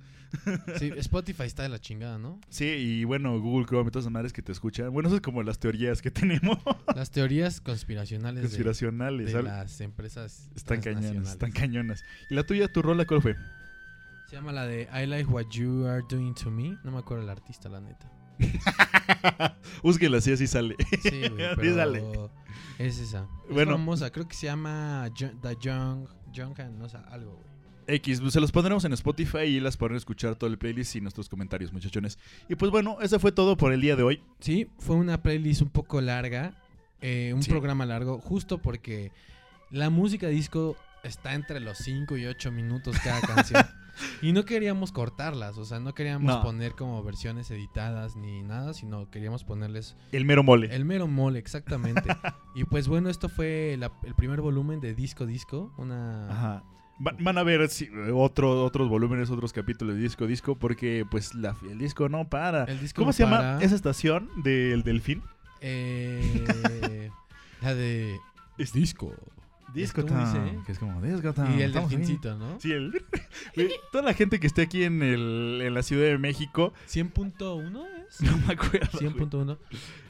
Sí, Spotify está de la chingada, ¿no? Sí, y bueno, Google Chrome y todas esas madres que te escuchan. Bueno, eso es como las teorías que <laughs> tenemos. Las teorías conspiracionales de- Conspiracionales. de, ¿sabes? las empresas Están cañonas, están cañonas. ¿Y la tuya, tu rola, cuál fue? Se llama la de I Like What You Are Doing to Me. No me acuerdo el artista, la neta. <laughs> Búsquela así, así sale. Sí, güey, <laughs> Así sale. es esa. Es Bueno. famosa, creo que se llama The Young, Young no sé, algo, güey. X, pues, se los pondremos en Spotify y las podrán escuchar todo el playlist y nuestros comentarios, muchachones. Y pues bueno, eso fue todo por el día de hoy. Sí, fue una playlist un poco larga, eh, un Sí. programa largo, justo porque la música disco está entre los 5 y 8 minutos cada canción. <laughs> <laughs> y no queríamos cortarlas, o sea, no queríamos No. poner como versiones editadas ni nada, sino queríamos ponerles El mero mole. el mero mole, exactamente. <laughs> y pues bueno, esto fue la- el primer volumen de Disco Disco, una... Ajá. Va- Van a ver si- otro, otros volúmenes, otros capítulos de disco disco, porque pues la, el disco no para. El disco ¿Cómo no se llama esa estación del delfín? Eh, <laughs> la de Disco. Disco. Town, Que es como Disco Town, Y el delfincito, ¿no? Sí, el... <laughs> Toda la gente que esté aquí en, el, en la Ciudad de México, 100.1 es. no me acuerdo. güey. 100.1.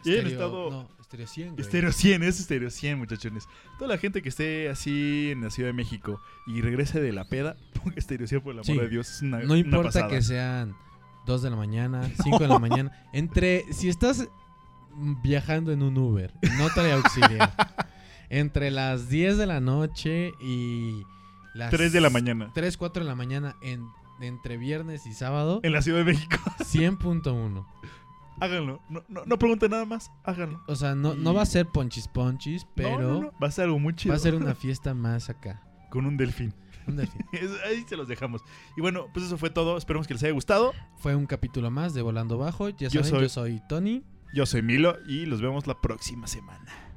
Y estado- No, Estéreo 100, güey. Estéreo 100, es Estéreo 100, muchachones. Toda la gente que esté así en la Ciudad de México y regrese de la peda, <laughs> ponga Estéreo 100 por el amor Sí. de Dios. Es una, No una importa pasada. que sean 2 de la mañana, 5 de la mañana. Entre. Si estás viajando en un Uber, no trae auxiliar. <laughs> entre las 10 de la noche y las 3 de la mañana. 3, 4 de la mañana en, entre viernes y sábado, En la Ciudad de México. <laughs> 100.1. háganlo. No, no, no pregunten nada más, háganlo. O sea, no, no va a ser ponchis ponchis, pero No, no, Va a ser algo muy chido. va a ser una <laughs> fiesta más acá. Con un delfín. Un delfín. <laughs> Ahí se los dejamos. Y bueno, pues eso fue todo. Esperemos que les haya gustado. Fue un capítulo más de Volando Bajo. Ya Yo saben, soy- yo soy Tony. Yo soy Milo y los vemos la próxima semana.